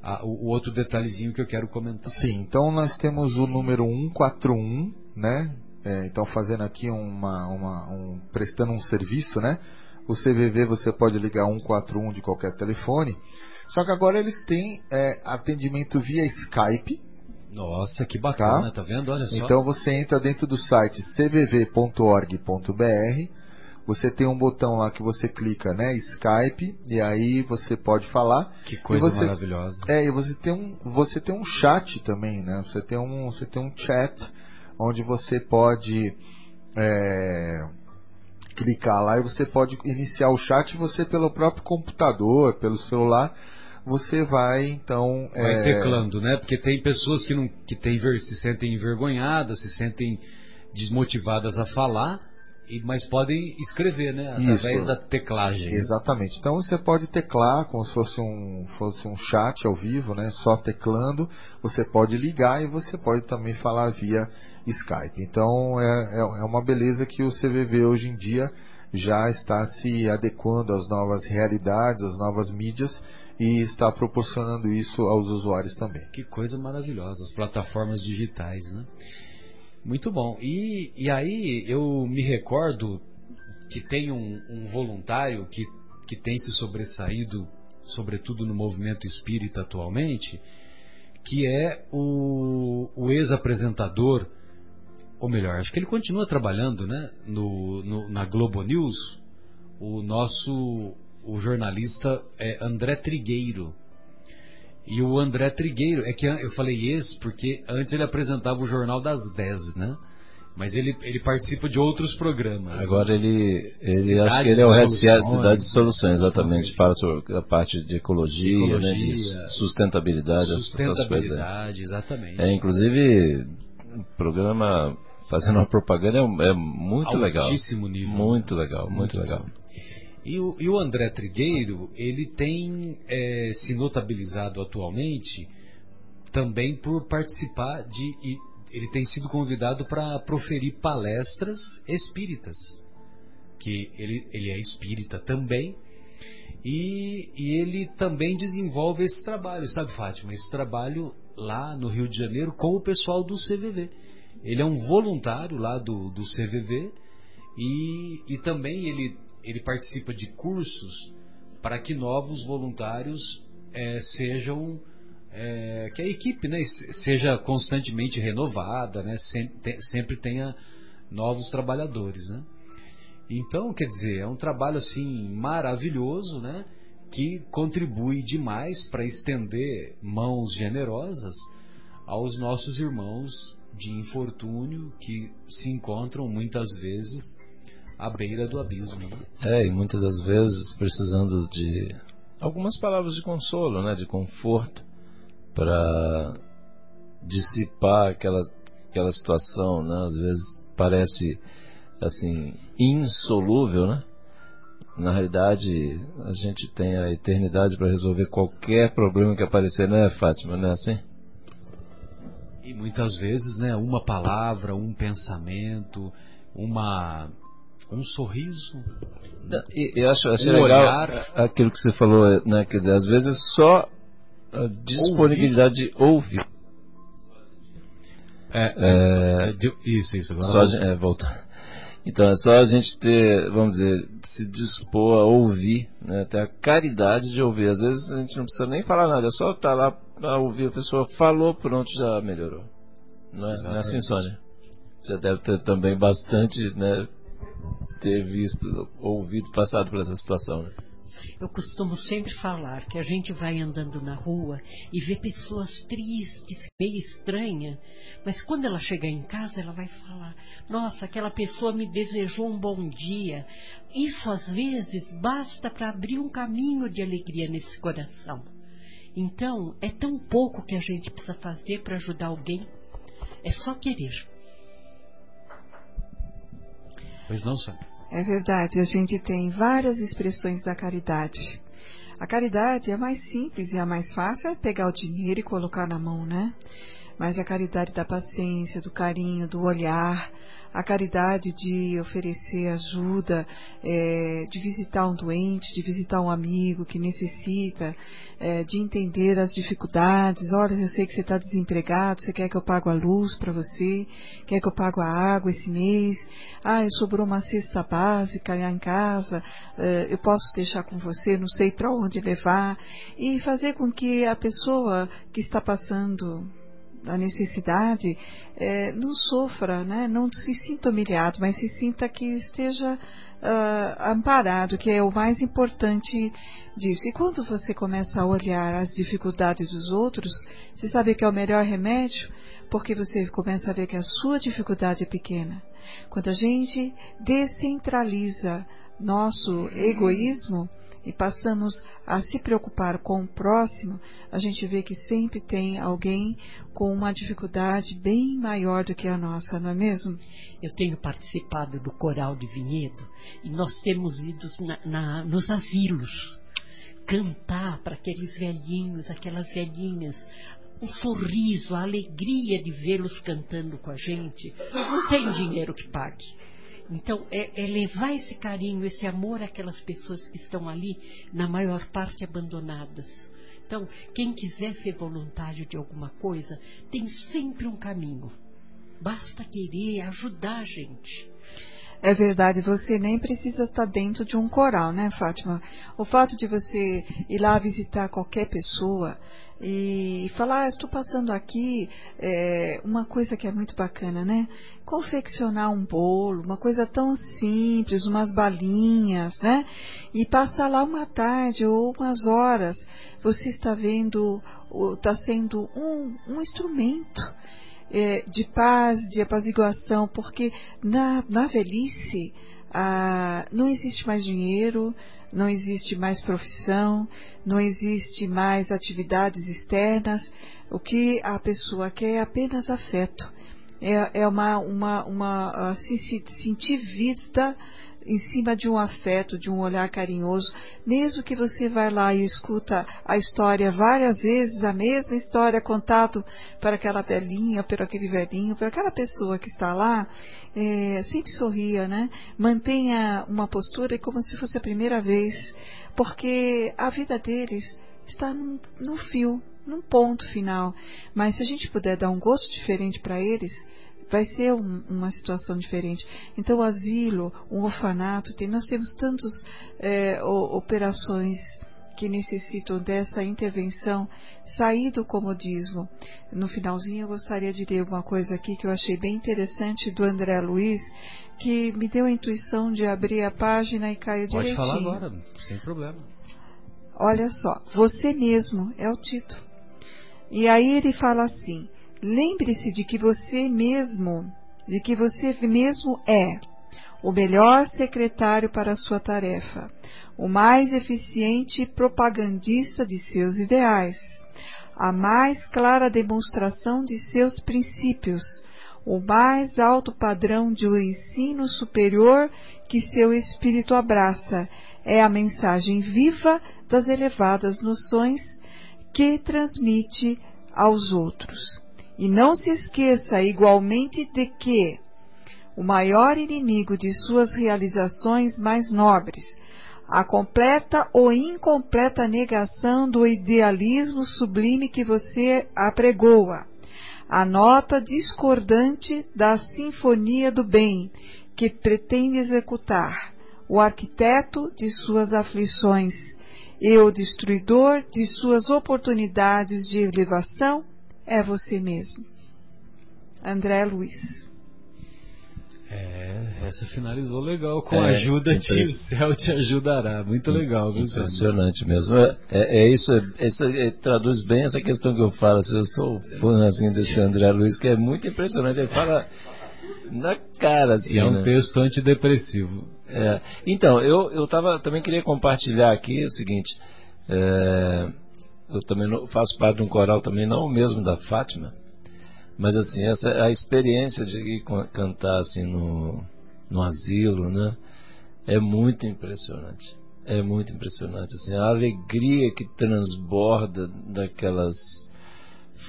a, o, o outro detalhezinho que eu quero comentar. Sim, então nós temos o número 141, né? É, então, fazendo aqui uma, uma um, prestando um serviço, né? O CVV você pode ligar 141 de qualquer telefone. Só que agora eles têm é, atendimento via Skype. Nossa, que bacana, tá, tá vendo? Olha só. Então você entra dentro do site cvv.org.br. Você tem um botão lá que você clica, né? Skype, e aí você pode falar. Que coisa você, maravilhosa. É, e você tem um, você tem um chat também, né? Você tem um, você tem um chat onde você pode é, clicar lá e você pode iniciar o chat você pelo próprio computador, pelo celular, você vai então vai é... teclando, né? Porque tem pessoas que não que tem, se sentem envergonhadas, se sentem desmotivadas a falar, mas podem escrever, né? Através Isso. da teclagem. Exatamente. Então você pode teclar como se fosse um, fosse um chat ao vivo, né? Só teclando. Você pode ligar e você pode também falar via Skype. Então é, é, é uma beleza que o CVV hoje em dia já está se adequando às novas realidades, às novas mídias e está proporcionando isso aos usuários também. Que coisa maravilhosa, as plataformas digitais, né? Muito bom. E, e aí eu me recordo que tem um, um voluntário que, que tem se sobressaído, sobretudo no movimento espírita atualmente, que é o, o ex-apresentador ou melhor, acho que ele continua trabalhando, né, no, no, na Globo News. O nosso o jornalista é André Trigueiro. E o André Trigueiro, é que eu falei esse porque antes ele apresentava o Jornal das 10, né? Mas ele, ele participa de outros programas. Agora ele, ele acho que ele é o head Cidade de Soluções, exatamente. Fala sobre a parte de ecologia, ecologia né, de sustentabilidade, sustentabilidade essas coisas. exatamente. É, inclusive, programa fazendo uma propaganda é, é muito Altíssimo legal. nível. Muito legal, muito, muito legal. E o, e o, André Trigueiro, ele tem é, se notabilizado atualmente também por participar de. ele tem sido convidado para proferir palestras espíritas. Que ele, ele é espírita também. E, e ele também desenvolve esse trabalho, sabe, Fátima? Esse trabalho lá no Rio de Janeiro com o pessoal do CVV. Ele é um voluntário lá do, do CVV e, e também ele ele participa de cursos para que novos voluntários é, sejam é, que a equipe né, seja constantemente renovada, né, sempre, tenha novos trabalhadores, né? Então, quer dizer, é um trabalho assim maravilhoso, né? Que contribui demais para estender mãos generosas aos nossos irmãos de infortúnio que se encontram muitas vezes à beira do abismo. Né? É, e muitas das vezes precisando de algumas palavras de consolo, né, de conforto para dissipar aquela aquela situação, né? Às vezes parece assim insolúvel, né? Na realidade, a gente tem a eternidade para resolver qualquer problema que aparecer, né, Fátima? Não é assim? E muitas vezes, né, uma palavra, um pensamento, uma um sorriso. E, eu acho, achei um legal olhar. aquilo que você falou, né? Quer dizer, às vezes é só a disponibilidade ouvir. de ouvir. É, é, é, isso, isso. Agora só, é, volta. Então é só a gente ter, vamos dizer, se dispor a ouvir, né, ter a caridade de ouvir. Às vezes a gente não precisa nem falar nada, é só estar tá lá para ouvir a pessoa falou, pronto, já melhorou. Não é, não é assim, Sônia? Já deve ter também bastante, né, ter visto, ouvido, passado por essa situação. Né? Eu costumo sempre falar que a gente vai andando na rua e vê pessoas tristes, meio estranha, mas quando ela chegar em casa, ela vai falar: Nossa, aquela pessoa me desejou um bom dia. Isso às vezes basta para abrir um caminho de alegria nesse coração. Então, é tão pouco que a gente precisa fazer para ajudar alguém. É só querer. Pois não, senhor. É verdade, a gente tem várias expressões da caridade. A caridade é mais simples e a mais fácil é pegar o dinheiro e colocar na mão, né? Mas a caridade da paciência, do carinho, do olhar, a caridade de oferecer ajuda, é, de visitar um doente, de visitar um amigo que necessita, é, de entender as dificuldades. Olha, eu sei que você está desempregado, você quer que eu pague a luz para você, quer que eu pague a água esse mês. Ah, sobrou uma cesta básica lá em casa, é, eu posso deixar com você, não sei para onde levar. E fazer com que a pessoa que está passando a necessidade, é, não sofra, né? não se sinta humilhado, mas se sinta que esteja uh, amparado, que é o mais importante disso. E quando você começa a olhar as dificuldades dos outros, você sabe que é o melhor remédio, porque você começa a ver que a sua dificuldade é pequena. Quando a gente descentraliza nosso egoísmo, e passamos a se preocupar com o próximo, a gente vê que sempre tem alguém com uma dificuldade bem maior do que a nossa, não é mesmo? Eu tenho participado do coral de Vinhedo e nós temos ido na, na, nos asilos cantar para aqueles velhinhos, aquelas velhinhas, o sorriso, a alegria de vê-los cantando com a gente. Não tem dinheiro que pague. Então, é, é, levar esse carinho, esse amor àquelas pessoas que estão ali, na maior parte abandonadas. Então, quem quiser ser voluntário de alguma coisa, tem sempre um caminho. Basta querer ajudar a gente. É verdade, você nem precisa estar dentro de um coral, né, Fátima? O fato de você ir lá visitar qualquer pessoa e falar, ah, estou passando aqui, é uma coisa que é muito bacana, né? Confeccionar um bolo, uma coisa tão simples, umas balinhas, né? E passar lá uma tarde ou umas horas, você está vendo, está sendo um, um instrumento é, de paz, de apaziguação, porque na, na velhice ah, não existe mais dinheiro, não existe mais profissão, não existe mais atividades externas. O que a pessoa quer é apenas afeto. É, é uma, uma, uma, se sentir vista em cima de um afeto, de um olhar carinhoso, mesmo que você vá lá e escuta a história várias vezes, a mesma história contado para aquela velhinha, por aquele velhinho, por aquela pessoa que está lá, é, sempre sorria, né? Mantenha uma postura como se fosse a primeira vez, porque a vida deles está no, no fio, num ponto final. Mas se a gente puder dar um gosto diferente para eles, vai ser um, uma situação diferente. Então, o asilo, um orfanato, tem, nós temos tantas é, operações que necessitam dessa intervenção, sair do comodismo. No finalzinho, eu gostaria de ler uma coisa aqui que eu achei bem interessante do André Luiz, que me deu a intuição de abrir a página e caiu Pode direitinho. Pode falar agora, sem problema. Olha só, você mesmo é o título. E aí ele fala assim: lembre-se de que você mesmo, de que você mesmo é o melhor secretário para a sua tarefa, o mais eficiente propagandista de seus ideais, a mais clara demonstração de seus princípios, o mais alto padrão de um ensino superior que seu espírito abraça, é a mensagem viva das elevadas noções que transmite aos outros. E não se esqueça igualmente de que o maior inimigo de suas realizações mais nobres a completa ou incompleta negação do idealismo sublime que você apregoa, a nota discordante da sinfonia do bem que pretende executar, o arquiteto de suas aflições e o destruidor de suas oportunidades de elevação é você mesmo. André Luiz é, essa finalizou legal. Com é, a ajuda de o céu te ajudará. Muito legal, viu, Impressionante mesmo. É, é, é isso, é, isso é, traduz bem essa questão que eu falo. Eu sou fãzinho desse André Luiz, que é muito impressionante. Ele fala na cara, assim. E é um né? texto antidepressivo. É, então, eu, eu tava, também queria compartilhar aqui o seguinte. Eu também faço parte de um coral também, não o mesmo da Fátima mas assim, essa a experiência de cantar assim no, no asilo, né? É muito impressionante. É muito impressionante assim, a alegria que transborda daquelas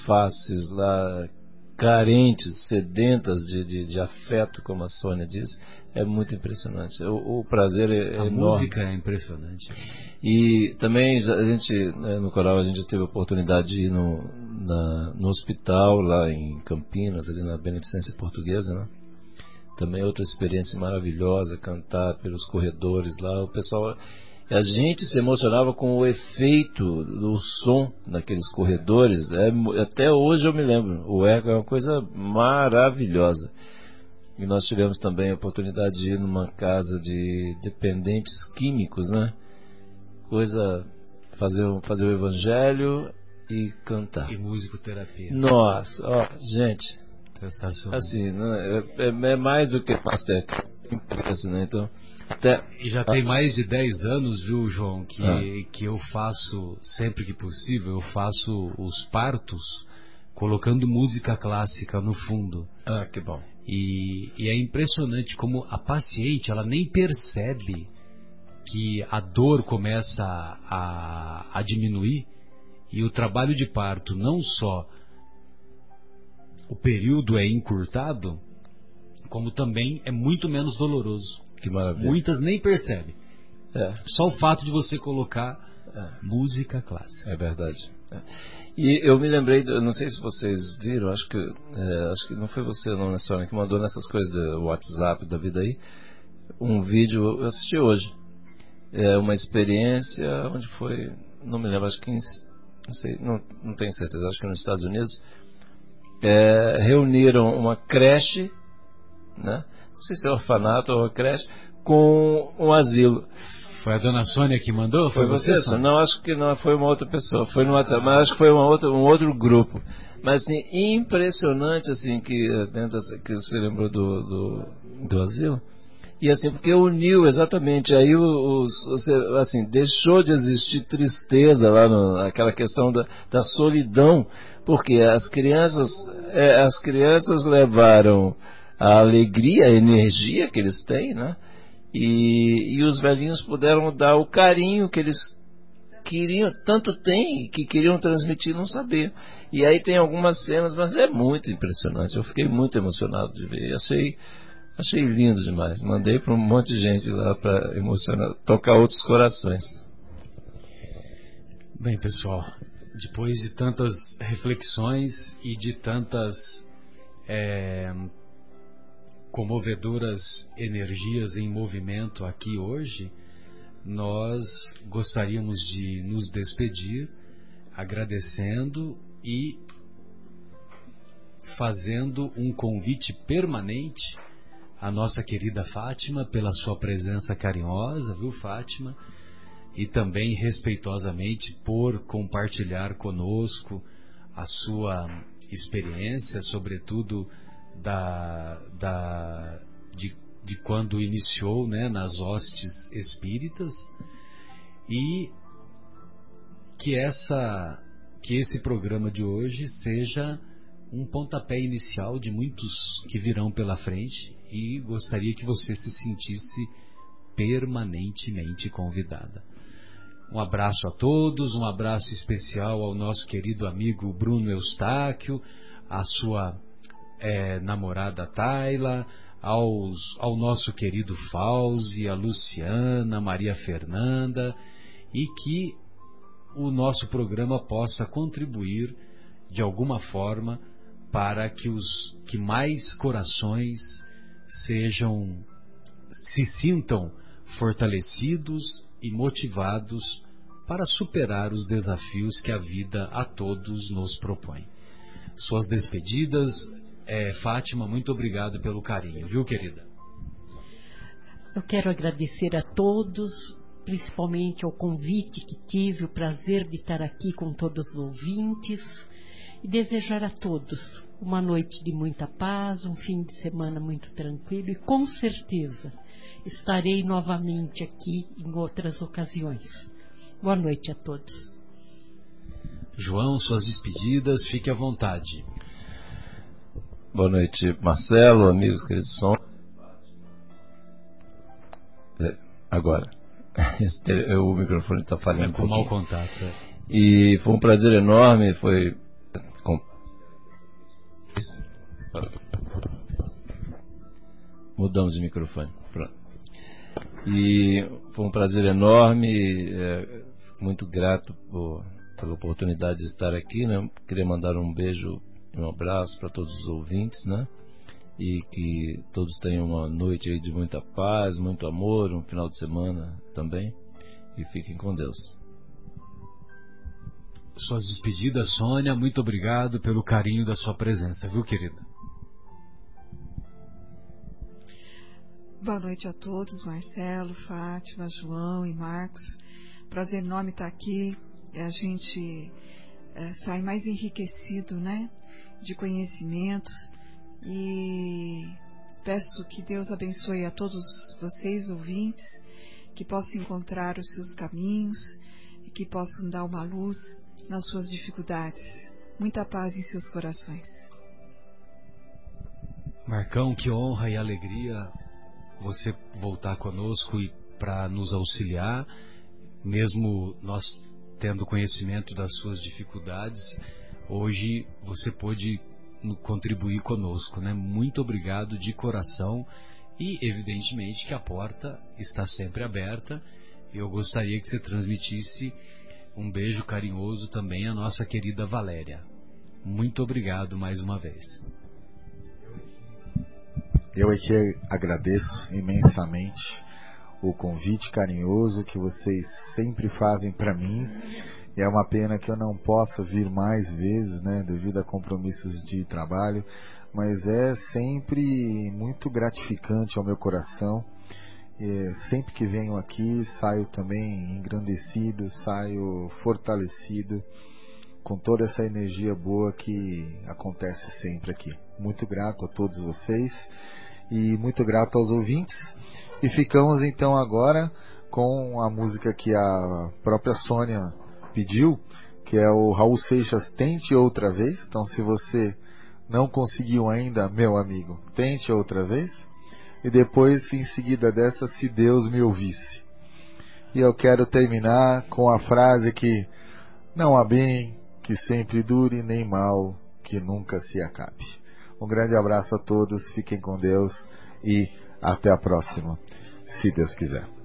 faces lá carentes, sedentas de, de, de afeto, como a Sônia disse, é muito impressionante. O, o prazer é, a enorme. A música é impressionante. E também a gente, né, no coral, a gente teve a oportunidade de ir no, na, no hospital lá em Campinas, ali na Beneficência Portuguesa, né? Também outra experiência maravilhosa, cantar pelos corredores lá. O pessoal, a gente se emocionava com o efeito do som naqueles corredores. É, até hoje eu me lembro. O eco é uma coisa maravilhosa. E nós tivemos também a oportunidade de ir numa casa de dependentes químicos, né? Coisa fazer, fazer o evangelho e cantar. E musicoterapia. Nossa, ó, gente. Sensacional. Assim, né, é, é, é mais do que pastéis. Né? Então, até... E já tem mais de 10 anos, viu, João, que, ah. que eu faço, sempre que possível, eu faço os partos colocando música clássica no fundo. Ah, que bom. E, e, é impressionante como a paciente ela nem percebe que a dor começa a, a diminuir e o trabalho de parto não só o período é encurtado, como também é muito menos doloroso. Que maravilha. Muitas nem percebem. É. Só o fato de você colocar é. música clássica. É verdade. E eu me lembrei, não sei se vocês viram, acho que é, acho que não foi você não, né, Sônia, que mandou nessas coisas do WhatsApp da vida aí, um vídeo, eu assisti hoje. É uma experiência onde foi, não me lembro, acho que em, não sei, não, não tenho certeza, acho que nos Estados Unidos, é, reuniram uma creche, né? não sei se é orfanato ou creche, com um asilo. Foi a dona Sônia que mandou? Foi, foi você? Sônia? Não, acho que não foi uma outra pessoa. Foi no WhatsApp, mas acho que foi uma outra, um outro grupo. Mas assim, impressionante assim que dentro que você lembrou do, do, do asilo. E assim, porque uniu exatamente, aí os, você, assim, deixou de existir tristeza lá, no, aquela questão da, da solidão, porque as crianças, é, as crianças levaram a alegria, a energia que eles têm, né? E, e os velhinhos puderam dar o carinho que eles queriam, tanto têm, que queriam transmitir, não saber. E aí tem algumas cenas, mas é muito impressionante. Eu fiquei muito emocionado de ver. Achei, achei lindo demais. Mandei para um monte de gente lá para emocionar, tocar outros corações. Bem, pessoal, depois de tantas reflexões e de tantas é, comovedoras energias em movimento aqui hoje, nós gostaríamos de nos despedir agradecendo e fazendo um convite permanente à nossa querida Fátima pela sua presença carinhosa, viu, Fátima? E também respeitosamente por compartilhar conosco a sua experiência, sobretudo da, da de, de quando iniciou né, nas hostes espíritas e que essa que esse programa de hoje seja um pontapé inicial de muitos que virão pela frente e gostaria que você se sentisse permanentemente convidada. Um abraço a todos, um abraço especial ao nosso querido amigo Bruno Eustáquio, à sua é, namorada Tayla, aos, ao nosso querido Fauzi, a Luciana, Maria Fernanda, e que o nosso programa possa contribuir de alguma forma para que os que mais corações sejam se sintam fortalecidos e motivados para superar os desafios que a vida a todos nos propõe. Suas despedidas, é, Fátima, muito obrigado pelo carinho, viu, querida? Eu quero agradecer a todos, principalmente ao convite que tive, o prazer de estar aqui com todos os ouvintes e desejar a todos uma noite de muita paz, um fim de semana muito tranquilo e com certeza estarei novamente aqui em outras ocasiões. Boa noite a todos. João, suas despedidas, fique à vontade. Boa noite, Marcelo, amigos queridos som. É, agora. o microfone está falhando. É com um mau contato. É. E foi um prazer enorme, foi Mudamos de microfone. Pronto. E foi um prazer enorme, é, muito grato por, pela oportunidade de estar aqui. Né? Queria mandar um beijo um abraço para todos os ouvintes, né? E que todos tenham uma noite aí de muita paz, muito amor, um final de semana também. E fiquem com Deus suas despedidas, Sônia. Muito obrigado pelo carinho da sua presença, viu, querida? Boa noite a todos, Marcelo, Fátima, João e Marcos. Prazer enorme estar aqui. A gente é, sai mais enriquecido, né? De conhecimentos. E peço que Deus abençoe a todos vocês, ouvintes, que possam encontrar os seus caminhos e que possam dar uma luz nas suas dificuldades. Muita paz em seus corações. Marcão, que honra e alegria você voltar conosco e para nos auxiliar, mesmo nós tendo conhecimento das suas dificuldades, hoje você pôde contribuir conosco, né? Muito obrigado de coração e evidentemente que a porta está sempre aberta. Eu gostaria que você transmitisse um beijo carinhoso também à nossa querida Valéria. Muito obrigado mais uma vez. Eu aqui agradeço imensamente o convite carinhoso que vocês sempre fazem para mim. É uma pena que eu não possa vir mais vezes, né, devido a compromissos de trabalho, mas é sempre muito gratificante ao meu coração e sempre que venho aqui, saio também engrandecido, saio fortalecido com toda essa energia boa que acontece sempre aqui. Muito grato a todos vocês e muito grato aos ouvintes. E ficamos então agora com a música que a própria Sônia pediu, que é o Raul Seixas Tente Outra Vez. Então, se você não conseguiu ainda, meu amigo, tente outra vez e depois em seguida dessa, se Deus me ouvisse. E eu quero terminar com a frase que não há bem que sempre dure, nem mal que nunca se acabe. Um grande abraço a todos, fiquem com Deus e até a próxima, se Deus quiser.